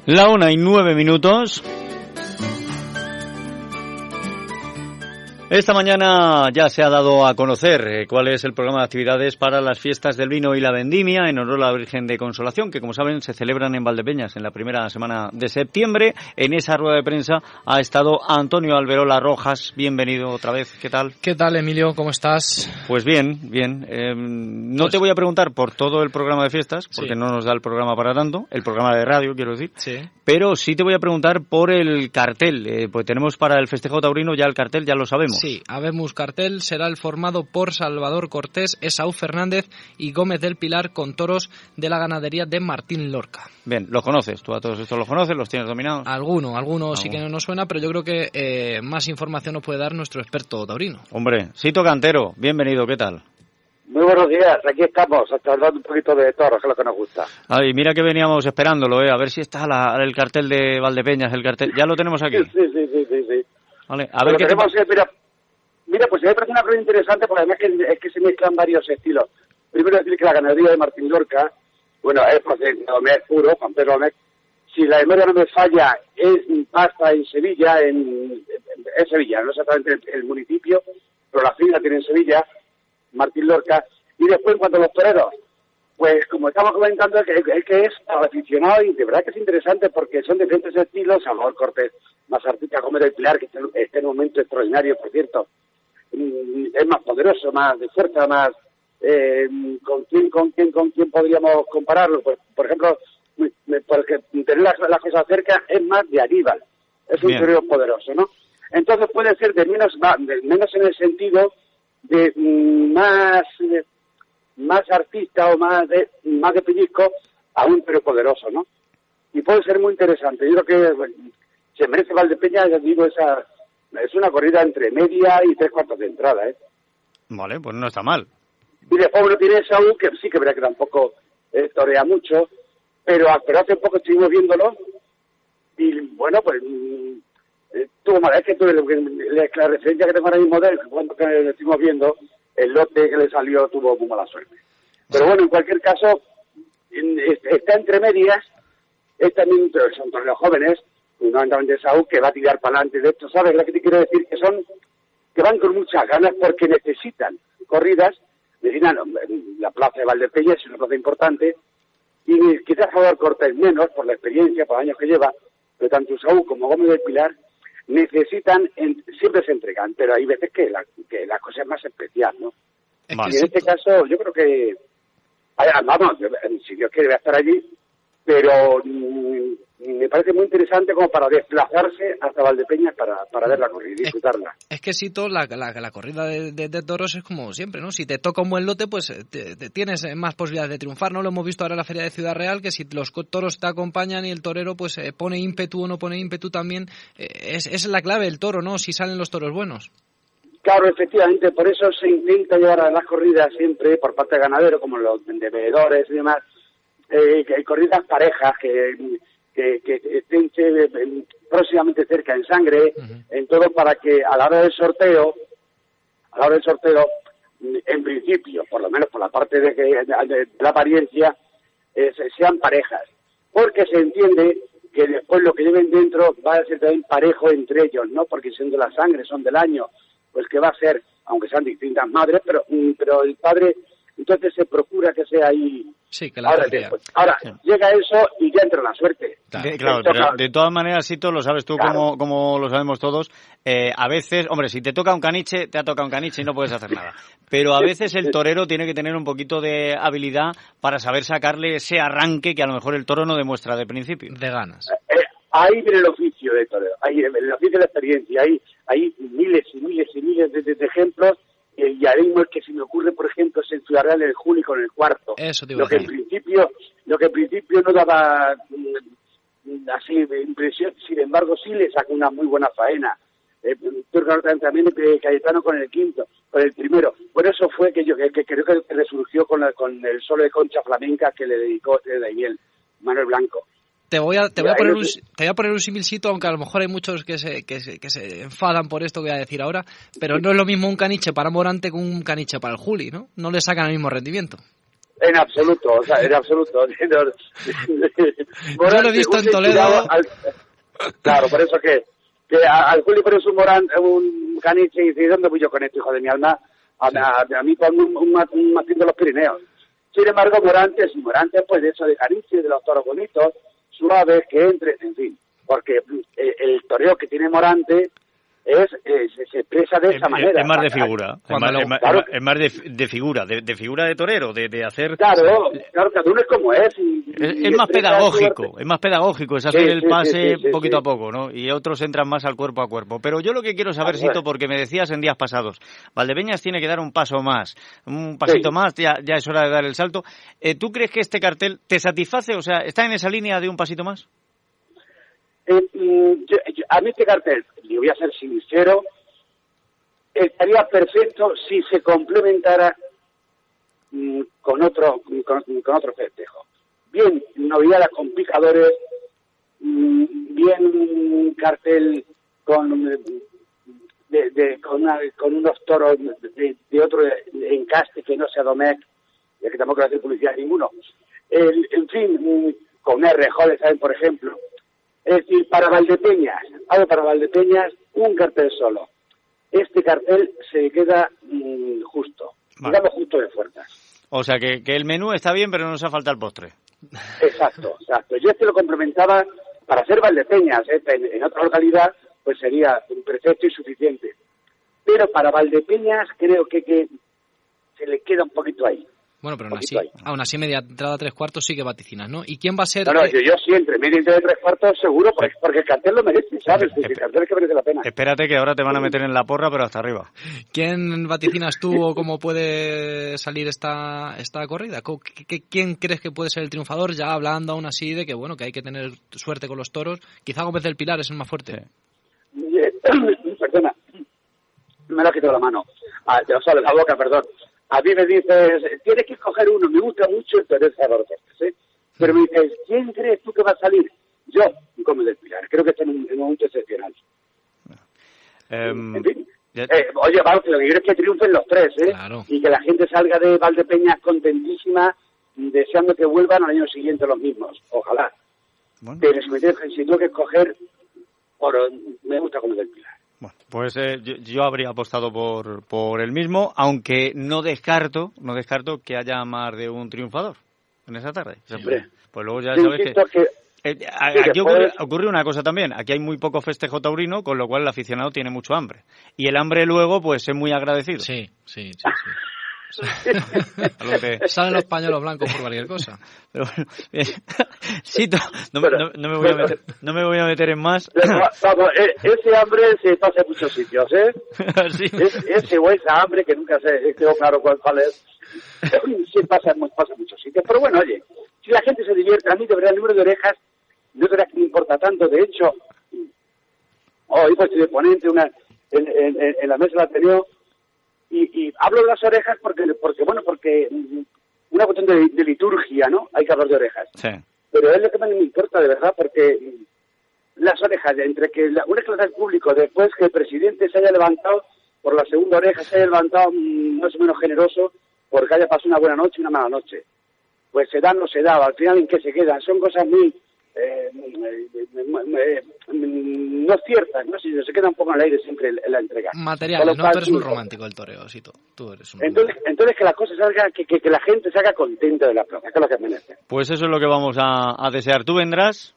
La una y nueve minutos. Esta mañana ya se ha dado a conocer eh, cuál es el programa de actividades para las fiestas del vino y la vendimia en honor a la Virgen de Consolación, que como saben se celebran en Valdepeñas en la primera semana de septiembre. En esa rueda de prensa ha estado Antonio Alberola Rojas. Bienvenido otra vez. ¿Qué tal? ¿Qué tal, Emilio? ¿Cómo estás? Pues bien, bien. Eh, no Pues- te voy a preguntar por todo el programa de fiestas, porque Sí. no nos da el programa para tanto, el programa de radio, quiero decir. Sí. Pero sí te voy a preguntar por el cartel. Eh, pues tenemos para el festejo taurino ya el cartel, ya lo sabemos. Sí, Habemos Cartel será el formado por Salvador Cortés, Esaú Fernández y Gómez del Pilar con toros de la ganadería de Martín Lorca. Bien, los conoces, tú a todos estos los conoces, los tienes dominados. Alguno, alguno sí que no nos suena, pero yo creo que eh, más información nos puede dar nuestro experto taurino. Hombre, Sito Cantero, bienvenido, ¿qué tal? Muy buenos días, aquí estamos, hablando un poquito de toros, que es lo que nos gusta. Ay, mira que veníamos esperándolo, ¿eh? A ver si está la- el cartel de Valdepeñas, el cartel. Ya lo tenemos aquí. Sí, sí, sí, sí. sí. Vale, a Pero ver qué te tenemos, eh, mira, mira, pues me parece una cosa interesante porque además que, es que se mezclan varios estilos. Primero decir que la ganadería de Martín Lorca, bueno, es procedente de puro, Juan Pedro. Si la memoria no me falla, es pasta en Sevilla, en, Sevilla, no exactamente el, municipio, pero la fila tiene en Sevilla, Martín Lorca. Y después, en cuanto a los toreros, pues como estamos comentando, es que es, que es aficionado y de verdad que es interesante porque son diferentes estilos. Salvador Cortés, más artista como del Pilar, que está está en un momento extraordinario, por cierto. Mm, Es más poderoso, más de fuerza, más... eh, ¿con, quién, con, quién, ¿Con quién podríamos compararlo? Pues, por ejemplo, porque tener las, las cosas cerca es más de Aníbal. Es un Bien. torero poderoso, ¿no? Entonces puede ser de menos, de menos en el sentido de mm, más... eh, más artista o más de, más de pellizco a un pero poderoso, ¿no? Y puede ser muy interesante. Yo creo que bueno, se merece Valdepeña, ya digo, esa, es una corrida entre media y tres cuartos de entrada, ¿eh? Vale, pues no está mal. Y después uno tiene Saúl, que sí que verá que tampoco eh, torea mucho, pero, pero hace poco estuvimos viéndolo y bueno, pues mm, eh, tuvo mala, es que tuve la, la referencia que tengo ahora mismo de él, cuando que lo estuvimos viendo, el lote que le salió tuvo muy mala suerte. Pero bueno, en cualquier caso, en- está entre medias, es también, son toreros jóvenes, fundamentalmente Saúl, que va a tirar para adelante de esto, ¿sabes lo que te quiero decir? Que son, que van con muchas ganas porque necesitan corridas, necesitan la plaza de Valdepeña es una plaza importante, y quizás Salvador Cortés menos, por la experiencia, por los años que lleva, pero tanto Saúl como Gómez del Pilar necesitan, en- siempre se entregan, pero hay veces que la, que la cosa es más especial, ¿no? Y en este caso, yo creo que, ah, vamos, si Dios quiere, voy a estar allí, pero mm, me parece muy interesante como para desplazarse hasta Valdepeñas para, para ver la corrida y disfrutarla. Es que Sito, la, la, la corrida de, de- de toros es como siempre, ¿no? Si te toca un buen lote, pues eh, te- te tienes eh, más posibilidades de triunfar, ¿no? Lo hemos visto ahora en la Feria de Ciudad Real, que si los toros te acompañan y el torero pues eh, pone ímpetu o no pone ímpetu también, eh, es, es la clave el toro, ¿no? Si salen los toros buenos. Claro, efectivamente, por eso se intenta llevar a las corridas siempre por parte de ganadero, como los de veedores y demás, eh, corridas parejas que, que, que estén próximamente cerca en sangre, en todo para que a la hora del sorteo, a la hora del sorteo, en principio, por lo menos por la parte de, que, de, de la apariencia, eh, se- sean parejas, porque se entiende que después lo que lleven dentro va a ser también parejo entre ellos, ¿no? Porque siendo la sangre, son del año, pues que va a ser, aunque sean distintas madres, pero, mm, pero el padre, entonces se procura que sea ahí. Sí, que la Ahora, después- ahora llega eso y ya entra la suerte. De, claro, Esto, pero de todas maneras, Sito, lo sabes tú Claro. como, como lo sabemos todos, eh, a veces, hombre, si te toca un caniche, te ha tocado un caniche y no puedes hacer nada. Pero a veces el torero tiene que tener un poquito de habilidad para saber sacarle ese arranque que a lo mejor el toro no demuestra de principio. De ganas. Eh, ahí viene el oficio de torero, ahí viene el oficio de la experiencia, hay, hay miles y miles y miles de, de- de ejemplos y, y ahora mismo el que se me ocurre, por ejemplo, es en Ciudad Real el Juli con el cuarto. Eso te iba a Lo que en decir. principio, lo que en principio no daba mm, así de impresión, sin embargo sí le sacó una muy buena faena. eh, también eh, Cayetano con el quinto, con el primero. Por eso fue que yo que, que creo que resurgió con, la, con el solo de concha flamenca que le dedicó de Daniel Manuel Blanco. Te voy a, te voy a poner un, te voy a poner un similcito, aunque a lo mejor hay muchos que se, que, se, que se enfadan por esto que voy a decir ahora, pero no es lo mismo un caniche para Morante que un caniche para el Juli, ¿no? No le sacan el mismo rendimiento. En absoluto, o sea, en absoluto. Yo lo he visto en Toledo. Al, claro, por eso que, que al Juli por un, Morán, un caniche y dice, ¿dónde voy yo con esto, hijo de mi alma? A, a, a mí con un, un, de los Pirineos. Sin embargo, Morante, si Morante, pues de eso de caniche, de los toros bonitos, suaves, que entre, en fin. Porque el, el toreo que tiene Morante es, es, se expresa de esa es, manera. Es más de figura, es más, es más, claro. es más de, de, figura, de, de, figura de torero, de, de hacer... Claro, claro, cada uno es como es. Y, es, y es más pedagógico, es más pedagógico, es hacer sí, el sí, pase sí, poquito a poco, ¿no? Y otros entran más al cuerpo a cuerpo. Pero yo lo que quiero saber, Sito, porque me decías en días pasados, Valdepeñas tiene que dar un paso más, un pasito más, ya, ya es hora de dar el salto. Eh, ¿Tú crees que este cartel te satisface? O sea, ¿está en esa línea de un pasito más? Eh, yo, yo, a mí este cartel, y voy a ser sincero, estaría perfecto si se complementara mm, con otro con, con, otro festejo. Bien noviadas con picadores, mm, bien un cartel con de, de, con, una, con, unos toros de, otro encaste que no sea Domecq, ya que tampoco quiero hacer publicidad ninguno. El, en fin, mm, con R. ¿saben? Por ejemplo. Es decir, para Valdepeñas, algo para Valdepeñas, un cartel solo. Este cartel se queda mmm, justo, vale. digamos justo de fuerzas. O sea, que, que, el menú está bien, pero no nos ha falta el postre. Exacto, exacto. Yo este lo complementaba para hacer Valdepeñas, ¿eh? en, en, otra localidad, pues sería perfecto y suficiente. Pero para Valdepeñas creo que, que se le queda un poquito ahí. Bueno, pero aún así, aún así, media entrada tres cuartos sí que vaticinas, ¿no? ¿Y quién va a ser? No, no, yo, yo sí, entre media entrada tres cuartos seguro, porque, porque el cartel lo merece, ¿sabes? el cartel es que merece la pena. Espérate que ahora te van a meter en la porra, pero hasta arriba. ¿Quién vaticinas tú o cómo puede salir esta, esta corrida? ¿Quién crees que puede ser el triunfador? Ya hablando aún así de que, bueno, que hay que tener suerte con los toros. Quizá Gómez del Pilar es el más fuerte. Sí. Perdona, me lo ha quitado la mano. Ah, o sea, la boca, perdón a mí me dices, tienes que escoger uno, me gusta mucho el Teresa Cortés, ¿eh? Pero me dices, ¿quién crees tú que va a salir? Yo, Gómez del Pilar, creo que está en un, en un momento excepcional. Um, en fin. Ya... Eh, oye, lo que quiero es que triunfen los tres, ¿eh? Claro. Y que la gente salga de Valdepeñas contentísima, deseando que vuelvan al año siguiente los mismos. Ojalá. Bueno. Pero si me tienes si tengo que escoger, por, me gusta Gómez del Pilar. Bueno, pues eh, yo, yo, habría apostado por, por el mismo, aunque no descarto, no descarto que haya más de un triunfador en esa tarde. Pues luego ya sabes que... que... Eh, aquí ocurre, ocurre, una cosa también, aquí hay muy poco festejo taurino, con lo cual el aficionado tiene mucho hambre. Y el hambre luego, pues es muy agradecido. Sí, sí, sí. sí. que... Salen los pañuelos blancos por cualquier cosa. Pero bueno, sí, no, no, no, no, me voy a meter, no me voy a meter en más. Vamos, ese hambre se pasa en muchos sitios, ¿eh? sí. es, ese o esa hambre que nunca sé, tengo claro cuál, cuál es, se pasa, pasa en muchos sitios. Pero bueno, oye, si la gente se divierte, a mí de verdad el número de orejas no es verdad que me importa tanto. De hecho, hoy pues estoy de ponente una, en, en, en la mesa la tenido y, y hablo de las orejas porque, porque bueno, porque una cuestión de, de, liturgia, ¿no? Hay que hablar de orejas. Sí. Pero es lo que me importa de verdad, porque las orejas, entre que la, una clase del público, después que el presidente se haya levantado, por la segunda oreja se haya levantado más o menos generoso, porque haya pasado una buena noche y una mala noche. Pues se da o no se da, al final en qué se quedan. Son cosas muy eh, no ciertas, ¿no? Si se queda un poco en el aire siempre la entrega. Materiales, ¿no? Tú eres muy romántico el toreo, sí, tú, tú eres un entonces, entonces que la cosa salga, que, que, que, la gente salga contenta de la plaza, que es lo que merece. Pues eso es lo que vamos a, a desear. ¿Tú vendrás?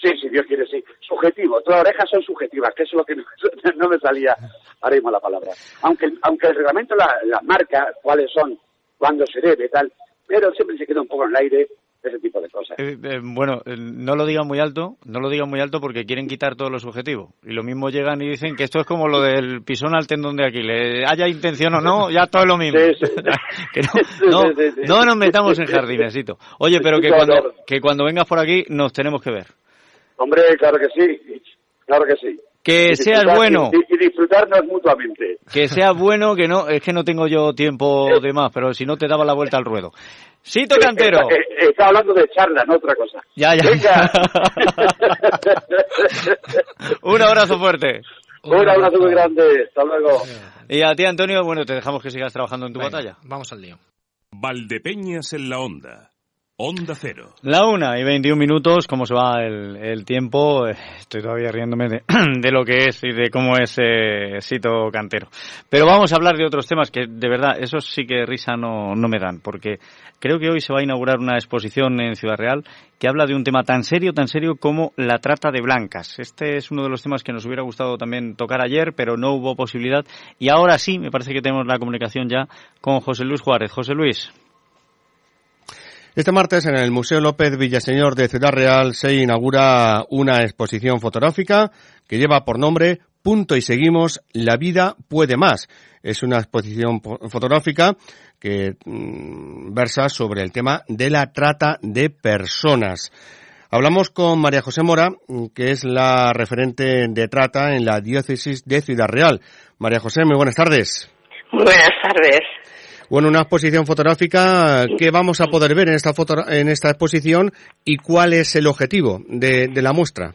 Sí, si sí, Dios quiere, sí. Subjetivo. Todas las orejas son subjetivas, que eso es lo que no, no me salía ahora mismo la palabra. Aunque, aunque el reglamento las la marca cuáles son, cuándo se debe, tal, pero siempre se queda un poco en el aire ese tipo de cosas. Eh, eh, bueno, eh, no lo digan muy alto, no lo digan muy alto porque quieren quitar todos los objetivos. Y lo mismo llegan y dicen que esto es como lo del pisón al tendón de aquí. Le haya intención o no, ya todo es lo mismo. Sí, sí. que no, no, sí, no, nos metamos en jardinesito. Oye, pero que cuando, que cuando vengas por aquí nos tenemos que ver. Hombre, claro que sí, claro que sí. Que seas bueno. Y, y disfrutarnos mutuamente. Que sea bueno, que no, es que no tengo yo tiempo de más, pero si no te daba la vuelta al ruedo. Sito Cantero. Está, eh, está hablando de charla, no otra cosa. Ya, ya. Venga. Un abrazo fuerte. Un abrazo muy grande. Hasta luego. Y a ti, Antonio, bueno, te dejamos que sigas trabajando en tu batalla. Vamos al lío. Valdepeñas en la onda. Onda Cero. La una y 21 minutos, cómo se va el, tiempo. Eh, Estoy todavía riéndome de, de lo que es y de cómo es eh, Sito Cantero. Pero vamos a hablar de otros temas que, de verdad, esos sí que risa no, no me dan, porque creo que hoy se va a inaugurar una exposición en Ciudad Real que habla de un tema tan serio, tan serio como la trata de blancas. Este es uno de los temas que nos hubiera gustado también tocar ayer, pero no hubo posibilidad. Y ahora sí, me parece que tenemos la comunicación ya con José Luis Juárez. José Luis. Este martes en el Museo López Villaseñor de Ciudad Real se inaugura una exposición fotográfica que lleva por nombre Punto y seguimos, la vida puede más. Es una exposición po- fotográfica que mm, versa sobre el tema de la trata de personas. Hablamos con María José Mora, mm, que es la referente de trata en la diócesis de Ciudad Real. María José, muy buenas tardes. Muy buenas tardes. Bueno, una exposición fotográfica que vamos a poder ver en esta foto, en esta exposición y cuál es el objetivo de, de la muestra.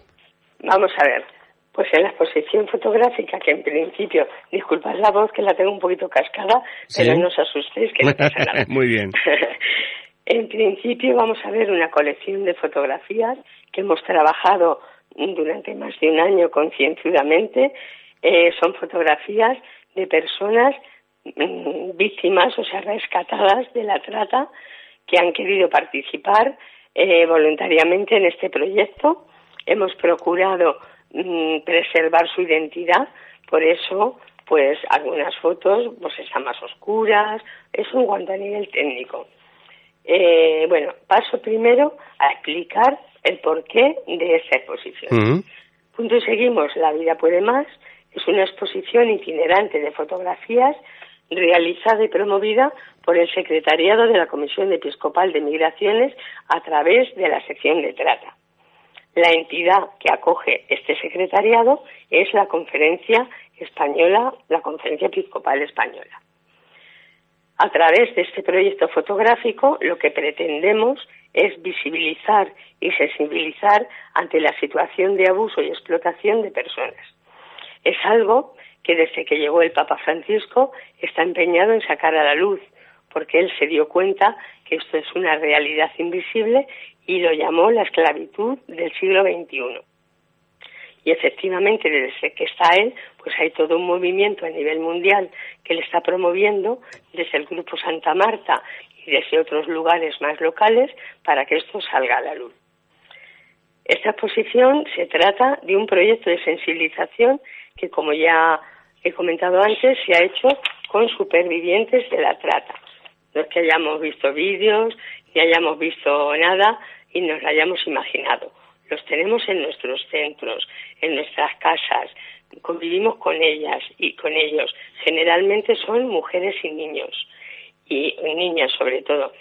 Vamos a ver. Pues en la exposición fotográfica, que en principio, disculpad la voz que la tengo un poquito cascada, Sí. pero no os asustéis que no pasa nada. Muy bien. en principio vamos a ver una colección de fotografías que hemos trabajado durante más de un año concienzudamente. Eh, son fotografías de personas víctimas, o sea, rescatadas de la trata, que han querido participar eh, voluntariamente en este proyecto. Hemos procurado mm, preservar su identidad, por eso, pues algunas fotos pues están más oscuras, eso en cuanto a nivel técnico. Eh, bueno, paso primero a explicar el porqué de esta exposición. Punto y seguimos, La vida puede más. Es una exposición itinerante de fotografías realizada y promovida por el Secretariado de la Comisión Episcopal de Migraciones a través de la sección de trata. La entidad que acoge este secretariado es la Conferencia Española, la Conferencia Episcopal Española. A través de este proyecto fotográfico lo que pretendemos es visibilizar y sensibilizar ante la situación de abuso y explotación de personas. Es algo que desde que llegó el Papa Francisco está empeñado en sacar a la luz, porque él se dio cuenta que esto es una realidad invisible y lo llamó la esclavitud del siglo XXI. Y efectivamente, desde que está él, pues hay todo un movimiento a nivel mundial que le está promoviendo desde el Grupo Santa Marta y desde otros lugares más locales para que esto salga a la luz. Esta exposición se trata de un proyecto de sensibilización que, como ya he comentado antes, se ha hecho con supervivientes de la trata. No es que hayamos visto vídeos, ni hayamos visto nada y nos lo hayamos imaginado. Los tenemos en nuestros centros, en nuestras casas, convivimos con ellas y con ellos. Generalmente son mujeres y niños, y niñas sobre todo.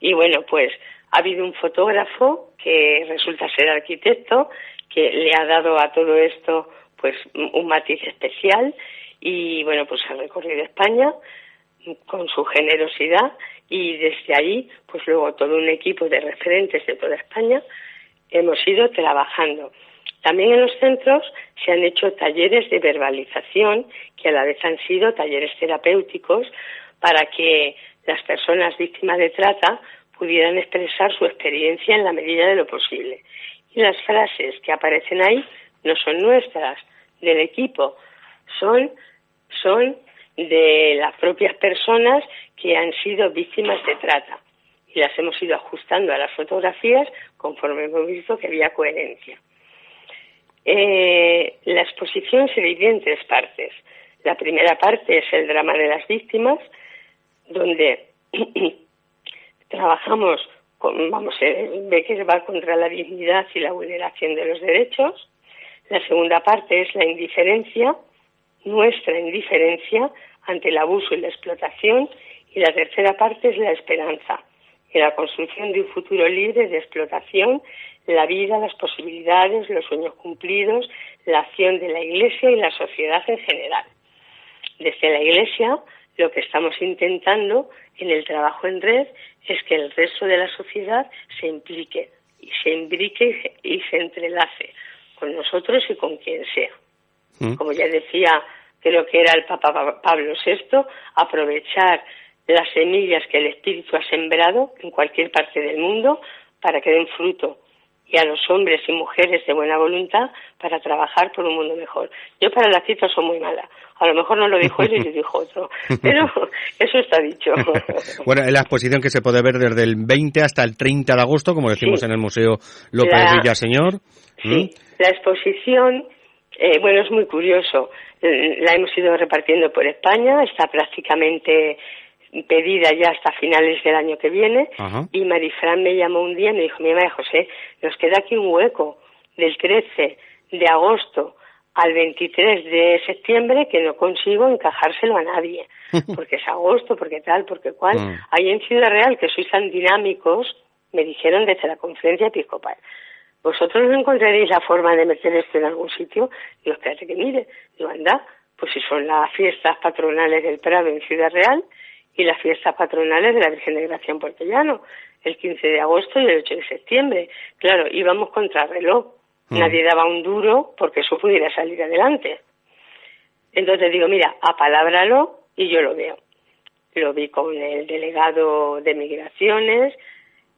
Y bueno, pues ha habido un fotógrafo que resulta ser arquitecto, que le ha dado a todo esto pues un matiz especial y bueno, pues ha recorrido España con su generosidad y desde ahí, pues luego todo un equipo de referentes de toda España hemos ido trabajando. También en los centros se han hecho talleres de verbalización que a la vez han sido talleres terapéuticos para que las personas víctimas de trata pudieran expresar su experiencia en la medida de lo posible. Y las frases que aparecen ahí no son nuestras, del equipo, son, son de las propias personas que han sido víctimas de trata. Y las hemos ido ajustando a las fotografías conforme hemos visto que había coherencia. Eh, la exposición se divide en tres partes. La primera parte es el drama de las víctimas, donde trabajamos con, vamos, ve que va contra la dignidad y la vulneración de los derechos. La segunda parte es la indiferencia, nuestra indiferencia ante el abuso y la explotación. Y la tercera parte es la esperanza, en la construcción de un futuro libre de explotación, la vida, las posibilidades, los sueños cumplidos, la acción de la Iglesia y la sociedad en general. Desde la Iglesia, lo que estamos intentando en el trabajo en red es que el resto de la sociedad se implique y se imbrique y se entrelace con nosotros y con quien sea. Mm. Como ya decía, creo que era el Papa Pablo VI, aprovechar las semillas que el Espíritu ha sembrado en cualquier parte del mundo para que den fruto y a los hombres y mujeres de buena voluntad para trabajar por un mundo mejor. Yo para la cita soy muy mala. A lo mejor no lo dijo él y lo dijo otro, pero eso está dicho. bueno, es la exposición que se puede ver desde el 20 hasta el 30 de agosto, como decimos en el Museo López Villaseñor. Sí, la exposición, eh, bueno, es muy curioso. La hemos ido repartiendo por España, está prácticamente pedida ya hasta finales del año que viene y Marifran me llamó un día y me dijo, mi madre José, nos queda aquí un hueco del 13 de agosto al 23 de septiembre que no consigo encajárselo a nadie, porque es agosto, porque tal, porque cual. Mm. Ahí en Ciudad Real, que sois tan dinámicos, me dijeron desde la conferencia episcopal, vosotros no encontraréis la forma de meter esto en algún sitio. Digo, espérate que mire. Digo, anda, pues si son las fiestas patronales del Prado en Ciudad Real, y las fiestas patronales de la Virgen de Gracia en Puerto Llano, el 15 de agosto y el 8 de septiembre. Claro, íbamos contra reloj. Mm. Nadie daba un duro porque eso pudiera salir adelante. Entonces digo, mira, apalábralo y yo lo veo. Lo vi con el delegado de migraciones,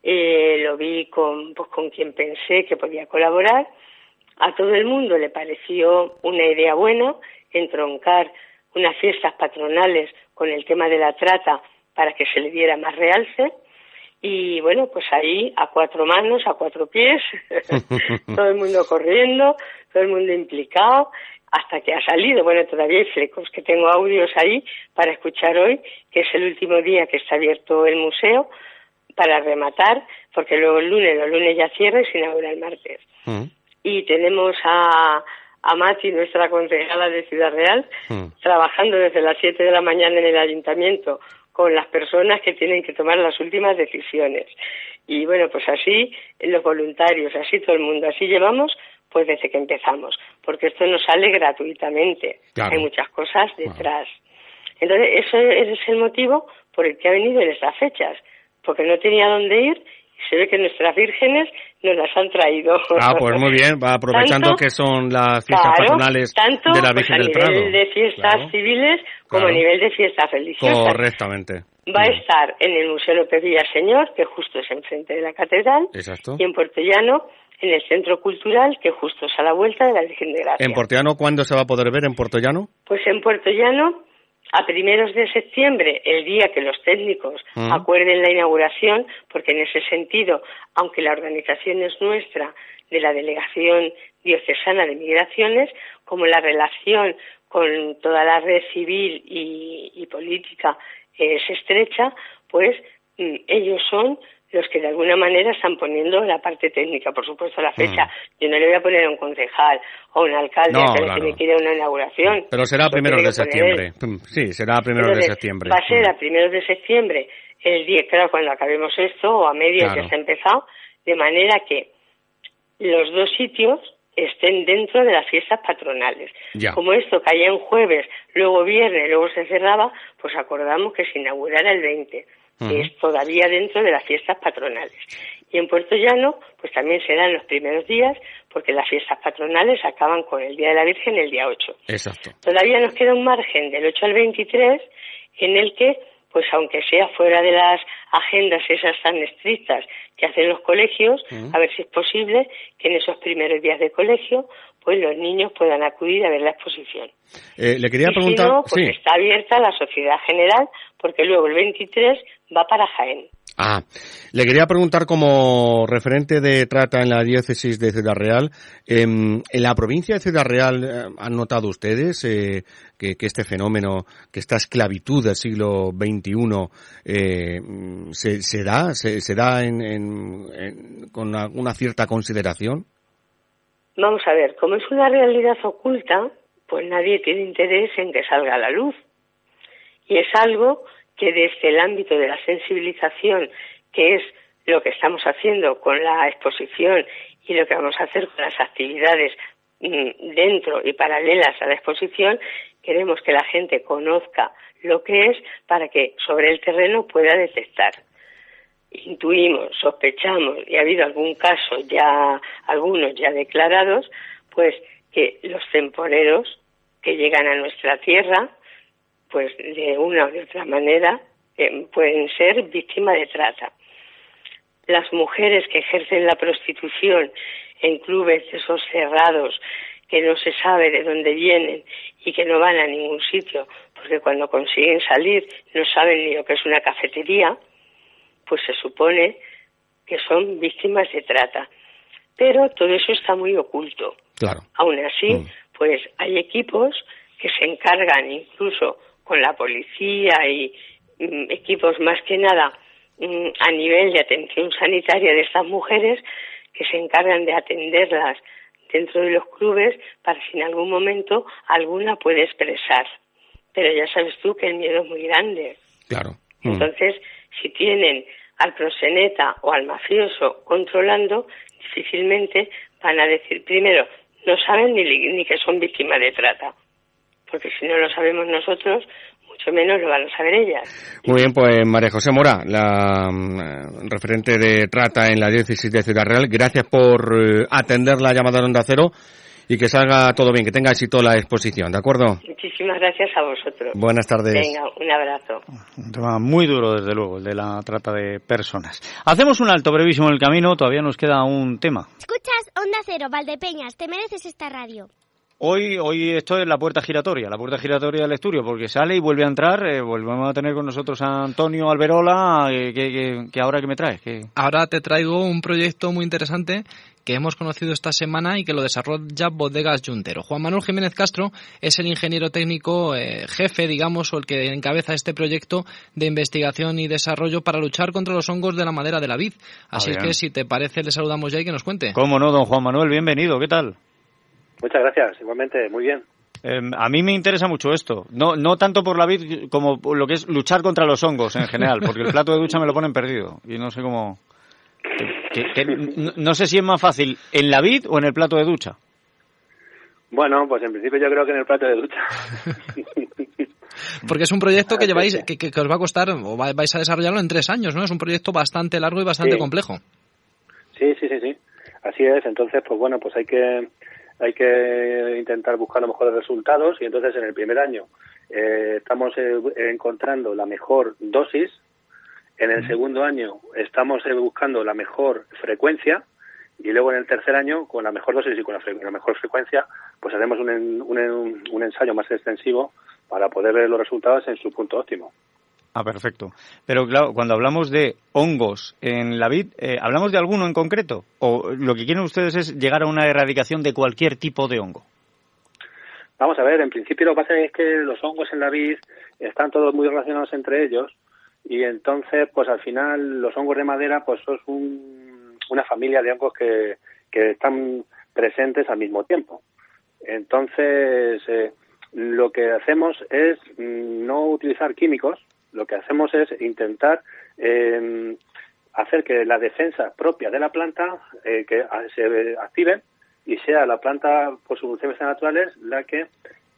eh, lo vi con, pues, con quien pensé que podía colaborar. A todo el mundo le pareció una idea buena entroncar unas fiestas patronales con el tema de la trata para que se le diera más realce. Y bueno, pues ahí a cuatro manos, a cuatro pies, todo el mundo corriendo, todo el mundo implicado, hasta que ha salido. Bueno, todavía hay flecos, que tengo audios ahí para escuchar hoy, que es el último día que está abierto el museo, para rematar, porque luego el lunes, los lunes ya cierra y se inaugura el martes. Mm. Y tenemos a, a Mati, nuestra concejala de Ciudad Real, hmm. trabajando desde las 7 de la mañana en el ayuntamiento con las personas que tienen que tomar las últimas decisiones. Y bueno, pues así los voluntarios, así todo el mundo, así llevamos pues desde que empezamos, porque esto no sale gratuitamente, hay muchas cosas detrás. Entonces, ese es el motivo por el que ha venido en estas fechas, porque no tenía dónde ir se ve que nuestras vírgenes nos las han traído. Ah, pues muy bien, va aprovechando que son las fiestas patronales de la pues Virgen del Prado. a nivel de fiestas civiles como a nivel de fiestas religiosas. Correctamente. Va a estar en el Museo López Señor, que justo es enfrente de la catedral, Exacto. y en Puerto Llano, en el Centro Cultural, que justo es a la vuelta de la Virgen de Gracia. ¿En Puerto Llano cuándo se va a poder ver en Puerto Llano? Pues en Puerto Llano a primeros de septiembre, el día que los técnicos mm. acuerden la inauguración, porque en ese sentido, aunque la organización es nuestra, de la Delegación Diocesana de Migraciones, como la relación con toda la red civil y, política es estrecha, pues mm, ellos son los que de alguna manera están poniendo la parte técnica, por supuesto la fecha. Mm. Yo no le voy a poner a un concejal o a un alcalde a que me quiera una inauguración. Pero será a primeros de septiembre. Mm, sí, será a primeros de septiembre. Va a ser mm. a primeros de septiembre, el día, claro, cuando acabemos esto, o a medio que se ha empezado, de manera que los dos sitios estén dentro de las fiestas patronales. Como esto caía en jueves, luego viernes, luego se cerraba, pues acordamos que se inaugurara el 20 que es todavía dentro de las fiestas patronales. Y en Puerto Llano, pues también serán los primeros días, porque las fiestas patronales acaban con el Día de la Virgen el día 8. Exacto. Todavía nos queda un margen del 8 al 23 en el que, pues aunque sea fuera de las agendas esas tan estrictas que hacen los colegios, a ver si es posible que en esos primeros días de colegio pues los niños puedan acudir a ver la exposición. Eh, le quería preguntar. Si no, pues está abierta a la sociedad general, porque luego el 23 va para Jaén. Ah, le quería preguntar como referente de trata en la diócesis de Ciudad Real, em, en la provincia de Ciudad Real, eh, ¿han notado ustedes eh, que, este fenómeno, que esta esclavitud del siglo XXI eh, se, da, se, da con una cierta consideración? Vamos a ver, como es una realidad oculta, pues nadie tiene interés en que salga a la luz. Y es algo que desde el ámbito de la sensibilización que es lo que estamos haciendo con la exposición y lo que vamos a hacer con las actividades mm, dentro y paralelas a la exposición, queremos que la gente conozca lo que es para que sobre el terreno pueda detectar. Intuimos, sospechamos y ha habido algún caso ya, algunos ya declarados, pues que los temporeros que llegan a nuestra tierra, pues de una o de otra manera eh, pueden ser víctimas de trata. Las mujeres que ejercen la prostitución en clubes de esos cerrados que no se sabe de dónde vienen y que no van a ningún sitio, porque cuando consiguen salir no saben ni lo que es una cafetería, pues se supone que son víctimas de trata. Pero todo eso está muy oculto. Claro. Aún así, mm. pues hay equipos que se encargan incluso con la policía y mm, equipos más que nada mm, a nivel de atención sanitaria de estas mujeres que se encargan de atenderlas dentro de los clubes para si en algún momento alguna puede expresar. Pero ya sabes tú que el miedo es muy grande. Claro. Entonces, si tienen al proseneta o al mafioso controlando, difícilmente van a decir, primero, no saben ni, ni que son víctimas de trata. Porque si no lo sabemos nosotros, mucho menos lo van a saber ellas. Muy bien, pues María José Mora, la mm, referente de trata en la diócesis de Ciudad Real, gracias por eh, atender la llamada de Onda Cero y que salga todo bien, que tenga éxito la exposición, ¿de acuerdo? Muchísimas gracias a vosotros. Buenas tardes. Venga, un abrazo. Un tema muy duro, desde luego, el de la trata de personas. Hacemos un alto brevísimo en el camino, todavía nos queda un tema. Escuchas Onda Cero, Valdepeñas, te mereces esta radio. Hoy, hoy esto es la puerta giratoria, la puerta giratoria del estudio, porque sale y vuelve a entrar. Eh, volvemos a tener con nosotros a Antonio Alberola, eh, que, ahora que me traes. Ahora te traigo un proyecto muy interesante que hemos conocido esta semana y que lo desarrolla Bodegas Juntero. Juan Manuel Jiménez Castro es el ingeniero técnico eh, jefe, digamos, o el que encabeza este proyecto de investigación y desarrollo para luchar contra los hongos de la madera de la vid. Así es que, si te parece, le saludamos ya y que nos cuente. Cómo no, don Juan Manuel, bienvenido, ¿qué tal? Muchas gracias, igualmente, muy bien. Em, a mí me interesa mucho esto, no, no tanto por la vid como lo que es luchar contra los hongos en general, porque el plato de ducha me lo ponen perdido y no sé cómo... no, sé si es más fácil en la vid o en el plato de ducha. Bueno, pues en principio yo creo que en el plato de ducha. Porque es un proyecto que lleváis, que, que, os va a costar, o vais a desarrollarlo en tres años, ¿no? Es un proyecto bastante largo y bastante complejo. Sí, sí, sí, sí. Así es. Entonces, pues bueno, pues hay que hay que intentar buscar los mejores resultados y entonces en el primer año eh, estamos eh, encontrando la mejor dosis, en el segundo año estamos eh, buscando la mejor frecuencia y luego en el tercer año con la mejor dosis y con la, mejor frecuencia pues haremos un, un, un ensayo más extensivo para poder ver los resultados en su punto óptimo. Ah, perfecto. Pero claro, cuando hablamos de hongos en la vid, eh, ¿hablamos de alguno en concreto? ¿O lo que quieren ustedes es llegar a una erradicación de cualquier tipo de hongo? Vamos a ver, en principio lo que pasa es que los hongos en la vid están todos muy relacionados entre ellos y entonces, pues al final los hongos de madera pues son una familia de hongos que, que están presentes al mismo tiempo. Entonces, eh, lo que hacemos es mm, no utilizar químicos, lo que hacemos es intentar em, hacer que la defensa propia de la planta eh, que se active y sea la planta por sus funciones naturales la que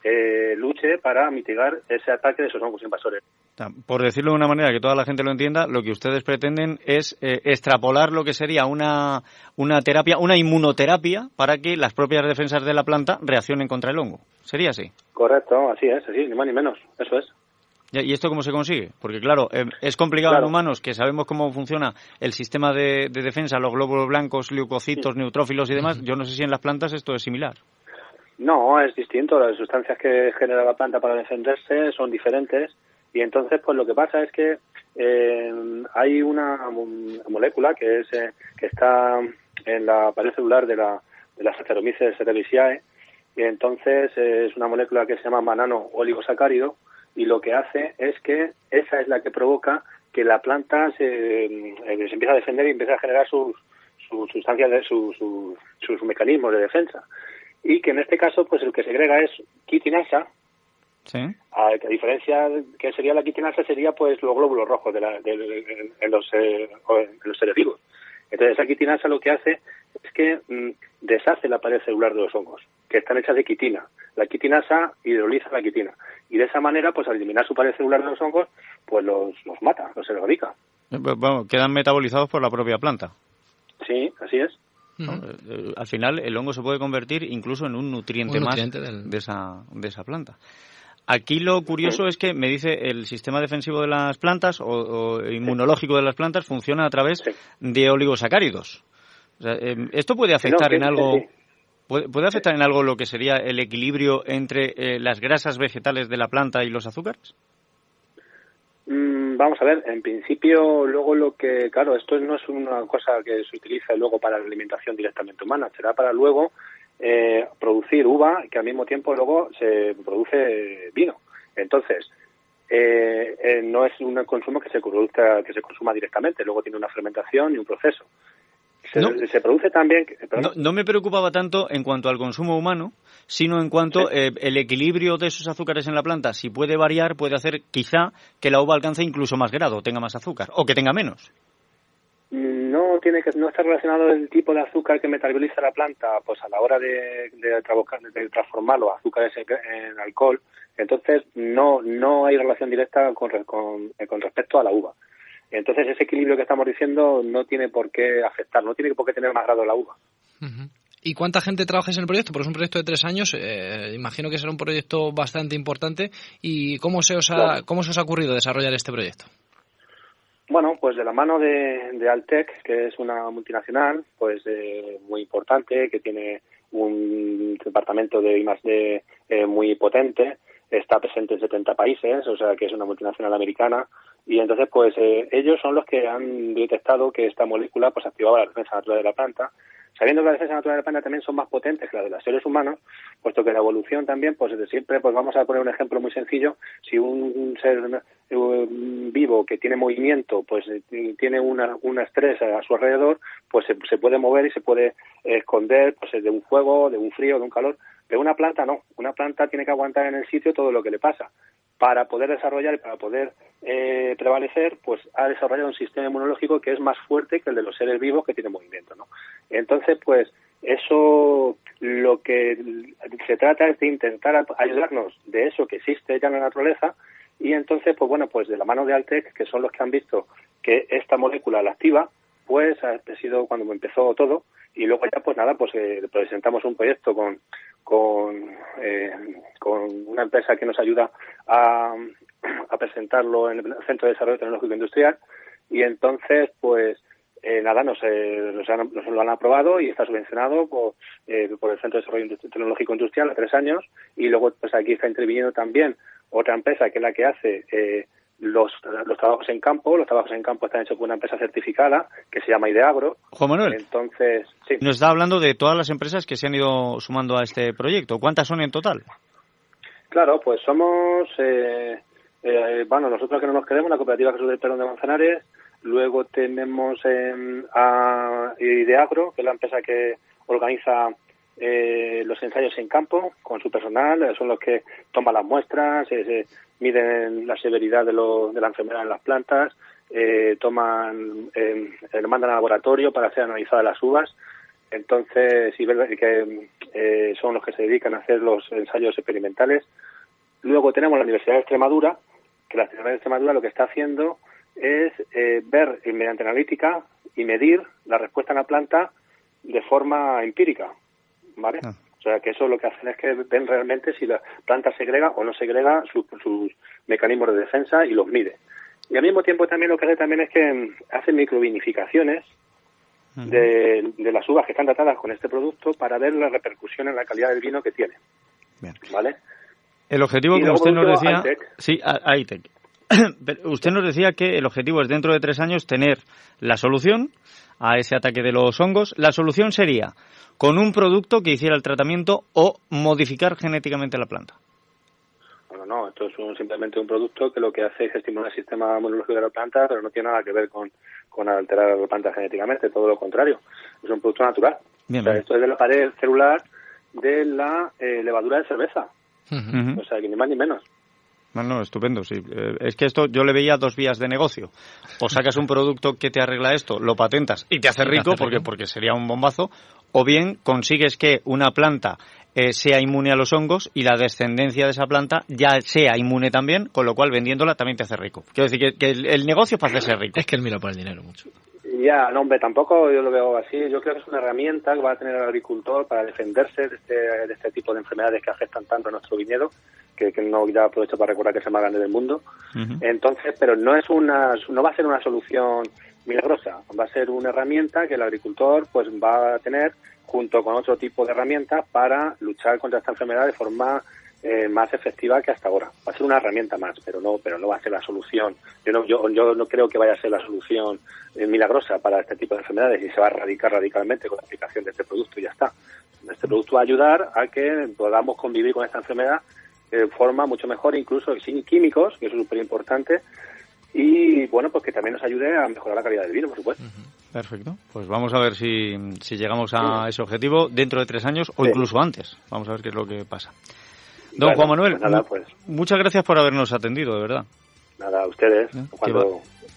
eh, luche para mitigar ese ataque de esos hongos invasores. Por decirlo de una manera que toda la gente lo entienda, lo que ustedes pretenden es eh, extrapolar lo que sería una, una terapia, una inmunoterapia para que las propias defensas de la planta reaccionen contra el hongo. ¿Sería así? Correcto, así es, así, ni más ni menos, eso es. ¿Y esto cómo se consigue? Porque claro, em, es complicado en humanos que sabemos cómo funciona el sistema de, defensa, los glóbulos blancos, leucocitos, neutrófilos y demás. Yo no sé si en las plantas esto es similar. No, es distinto. Las sustancias que genera la planta para defenderse son diferentes y entonces pues lo que pasa es que em, hay una molécula que es eh, que está en la pared celular de la de las Saccharomyces cerevisiae y entonces es una molécula que se llama manano oligosacárido y lo que hace es que esa es la que provoca que la planta se, eh, se empieza a defender y empieza a generar sus, sus sustancias, de, sus, sus mecanismos de defensa. Y que en este caso, pues el que segrega es quitinasa, Sí. A, a diferencia que sería la quitinasa, sería pues los glóbulos rojos de la, de- de- en, los, eh, en los seres vivos. Entonces, esa quitinasa lo que hace es que mm, deshace la pared celular de los hongos, que están hechas de quitina. La quitinasa hidroliza la quitina. Y de esa manera, pues al eliminar su pared celular de los hongos, pues los, los mata, los erradica. Eh, Bueno, quedan metabolizados por la propia planta. Sí, así es. ¿No? Eh, Al final, el hongo se puede convertir incluso en un nutriente, Un más del- de, esa, de esa planta. Aquí lo curioso es que me dice el sistema defensivo de las plantas o, o inmunológico de las plantas funciona a través de oligosacáridos. O sea, eh, ¿Esto puede afectar en algo? sí. ¿Puede, puede afectar en algo lo que sería el equilibrio entre eh, las grasas vegetales de la planta y los azúcares? Mm, vamos a ver, en principio, luego lo que, claro, esto no es una cosa que se utiliza luego para la alimentación directamente humana, será para luego eh, producir uva que al mismo tiempo luego se produce vino. Entonces, eh, eh, no es un consumo que se produzca, que se consuma directamente, luego tiene una fermentación y un proceso. Se, No. se produce también, No, no me preocupaba tanto en cuanto al consumo humano, sino en cuanto eh, el equilibrio de esos azúcares en la planta, si puede variar, puede hacer quizá que la uva alcance incluso más grado, tenga más azúcar, o que tenga menos. No tiene que no está relacionado el tipo de azúcar que metaboliza la planta, pues a la hora de, de, trabocar- de transformarlo a azúcares en, alcohol, entonces no no hay relación directa con, re- con, eh, con respecto a la uva. Entonces ese equilibrio que estamos diciendo no tiene por qué afectar, no tiene por qué tener más grado la uva. ¿Y cuánta gente trabaja en el proyecto? Porque es un proyecto de tres años, eh, imagino que será un proyecto bastante importante. ¿Y cómo se os ha, cómo se os ha ocurrido desarrollar este proyecto? Bueno, pues de la mano de, de Altec, que es una multinacional, pues eh, muy importante, que tiene un departamento de I+D eh, muy potente, está presente en 70 países, o sea que es una multinacional americana, y entonces pues eh, ellos son los que han detectado que esta molécula pues activaba la defensa natural de la planta, sabiendo que la defensa natural de la planta también son más potentes que las de los seres humanos, puesto que la evolución también, pues desde siempre, pues vamos a poner un ejemplo muy sencillo, si un ser que tiene movimiento, pues eh, tiene una, un estrés a su alrededor, pues se, se puede mover y se puede esconder pues de un fuego, de un frío, de un calor, pero una planta no, una planta tiene que aguantar en el sitio todo lo que le pasa. Para poder desarrollar y para poder eh, prevalecer, pues ha desarrollado un sistema inmunológico que es más fuerte que el de los seres vivos que tienen movimiento, ¿no? Entonces, pues eso lo que se trata es de intentar ayudarnos de eso que existe ya en la naturaleza y entonces, pues bueno, pues de la mano de Altec, que son los que han visto que esta molécula la activa, pues ha sido cuando empezó todo. Y luego ya pues nada, pues eh, presentamos un proyecto con con, eh, con una empresa que nos ayuda a, a presentarlo en el Centro de Desarrollo Tecnológico Industrial. Y entonces pues eh, nada, nos, eh, nos, han- nos lo han aprobado y está subvencionado por, eh, por el Centro de Desarrollo Tecnológico Industrial a tres años. Y luego pues aquí está interviniendo también otra empresa que es la que hace eh, los, los trabajos en campo. Los trabajos en campo están hechos por una empresa certificada que se llama Ideagro. Juan Manuel. Entonces, sí. Nos está hablando de todas las empresas que se han ido sumando a este proyecto. ¿Cuántas son en total? Claro, pues somos, eh, eh, bueno, nosotros que no nos queremos, la cooperativa Jesús del Perón de Manzanares, luego tenemos eh, a Ideagro, que es la empresa que organiza eh, los ensayos en campo con su personal, eh, son los que toman las muestras, eh, miden la severidad de, lo- de la enfermedad en las plantas, eh, toman, eh, lo mandan al laboratorio para ser analizadas las uvas, entonces, sí, que eh, son los que se dedican a hacer los ensayos experimentales. Luego tenemos la Universidad de Extremadura, que la Universidad de Extremadura lo que está haciendo es ver mediante analítica y medir la respuesta en la planta de forma empírica, ¿vale? O sea, que eso lo que hacen es que ven realmente si la planta segrega o no segrega sus, sus mecanismos de defensa y los mide. Y al mismo tiempo también lo que hace también es que mm, hace microvinificaciones de, de las uvas que están tratadas con este producto para ver la repercusión en la calidad del vino que tiene. ¿Vale? El objetivo, Y como luego, usted nos decía... Sí. Pero usted nos decía que el objetivo es dentro de tres años tener la solución a ese ataque de los hongos. La solución sería con un producto que hiciera el tratamiento o modificar genéticamente la planta. Bueno, no, esto es un- simplemente un producto que lo que hace es estimular el sistema inmunológico de la planta, pero no tiene nada que ver con, con alterar a la planta genéticamente, todo lo contrario. Es un producto natural. Bien, O sea, bien. esto es de la pared celular de la eh, levadura de cerveza. O sea, que ni más ni menos. No, no, estupendo, sí. Eh, es que esto yo le veía dos vías de negocio. O sacas un producto que te arregla esto, lo patentas y te hace rico, porque, porque sería un bombazo, o bien consigues que una planta eh, sea inmune a los hongos y la descendencia de esa planta ya sea inmune también, con lo cual vendiéndola también te hace rico. Quiero decir que, el, negocio es para hacerse rico. Es que él mira por el dinero mucho. Ya, no, hombre, tampoco yo lo veo así. Yo creo que es una herramienta que va a tener el agricultor para defenderse de este, de este tipo de enfermedades que afectan tanto a nuestro viñedo que, no ya aprovecho para recordar que es el más grande del mundo. Entonces, pero no es una, no va a ser una solución milagrosa, va a ser una herramienta que el agricultor pues va a tener junto con otro tipo de herramientas para luchar contra esta enfermedad de forma eh, más efectiva que hasta ahora. Va a ser una herramienta más, pero no, pero no va a ser la solución. Yo no, yo, yo no creo que vaya a ser la solución eh, milagrosa para este tipo de enfermedades y se va a erradicar radicalmente con la aplicación de este producto y ya está. Este producto va a ayudar a que podamos convivir con esta enfermedad de forma mucho mejor, incluso sin químicos, que es súper importante, y bueno, pues que también nos ayude a mejorar la calidad del vino, por supuesto. Perfecto. Pues vamos a ver si, si llegamos a ese objetivo dentro de tres años o incluso antes. Vamos a ver qué es lo que pasa. Don Juan Manuel, pues pues. muchas gracias por habernos atendido, de verdad. Nada, a ustedes.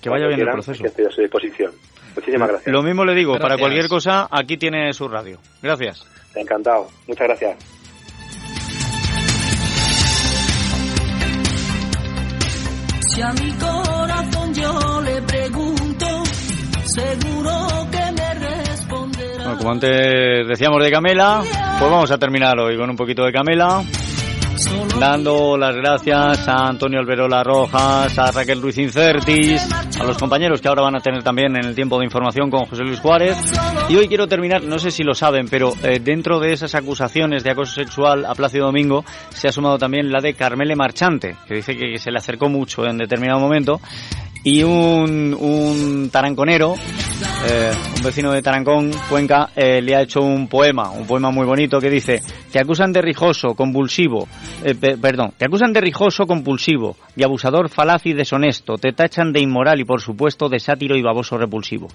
que, vaya bien el proceso. estoy a su disposición. Muchísimas gracias. Lo mismo le digo, para cualquier cosa, aquí tiene su radio. Gracias. Encantado. Muchas gracias. Si a mi corazón yo le pregunto, seguro que me responderá. Bueno, como antes decíamos de Camela, pues vamos a terminar hoy con un poquito de Camela dando las gracias a Antonio Alberola Rojas, a Raquel Ruiz Incertis, a los compañeros que ahora van a tener también en el tiempo de información con José Luis Juárez. Y hoy quiero terminar, no sé si lo saben, pero eh, dentro de esas acusaciones de acoso sexual a Plácido Domingo se ha sumado también la de Carmele Marchante, que dice que se le acercó mucho en determinado momento y un, un taranconero, eh, un vecino de Tarancón, Cuenca, eh, le ha hecho un poema, un poema muy bonito que dice, te acusan de rijoso, convulsivo, eh, perdón, te acusan de rijoso, compulsivo, de abusador, falaz y deshonesto, te tachan de inmoral y por supuesto de sátiro y baboso repulsivo.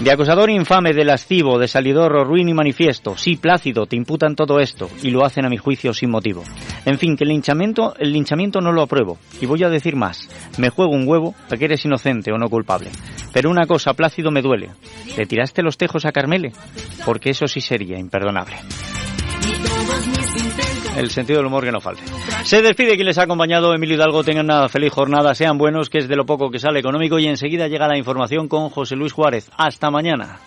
De acosador infame, de lascivo, de salidor, ruin y manifiesto. Sí, plácido, te imputan todo esto y lo hacen a mi juicio sin motivo. En fin, que el linchamiento, el linchamiento no lo apruebo. Y voy a decir más. Me juego un huevo para que eres inocente o no culpable. Pero una cosa, Plácido, me duele. ¿Le tiraste los tejos a Carmele? Porque eso sí sería imperdonable el sentido del humor que no falte. Se despide quien les ha acompañado, Emilio Hidalgo. Tengan una feliz jornada, sean buenos, que es de lo poco que sale económico. Y enseguida llega la información con José Luis Juárez. Hasta mañana.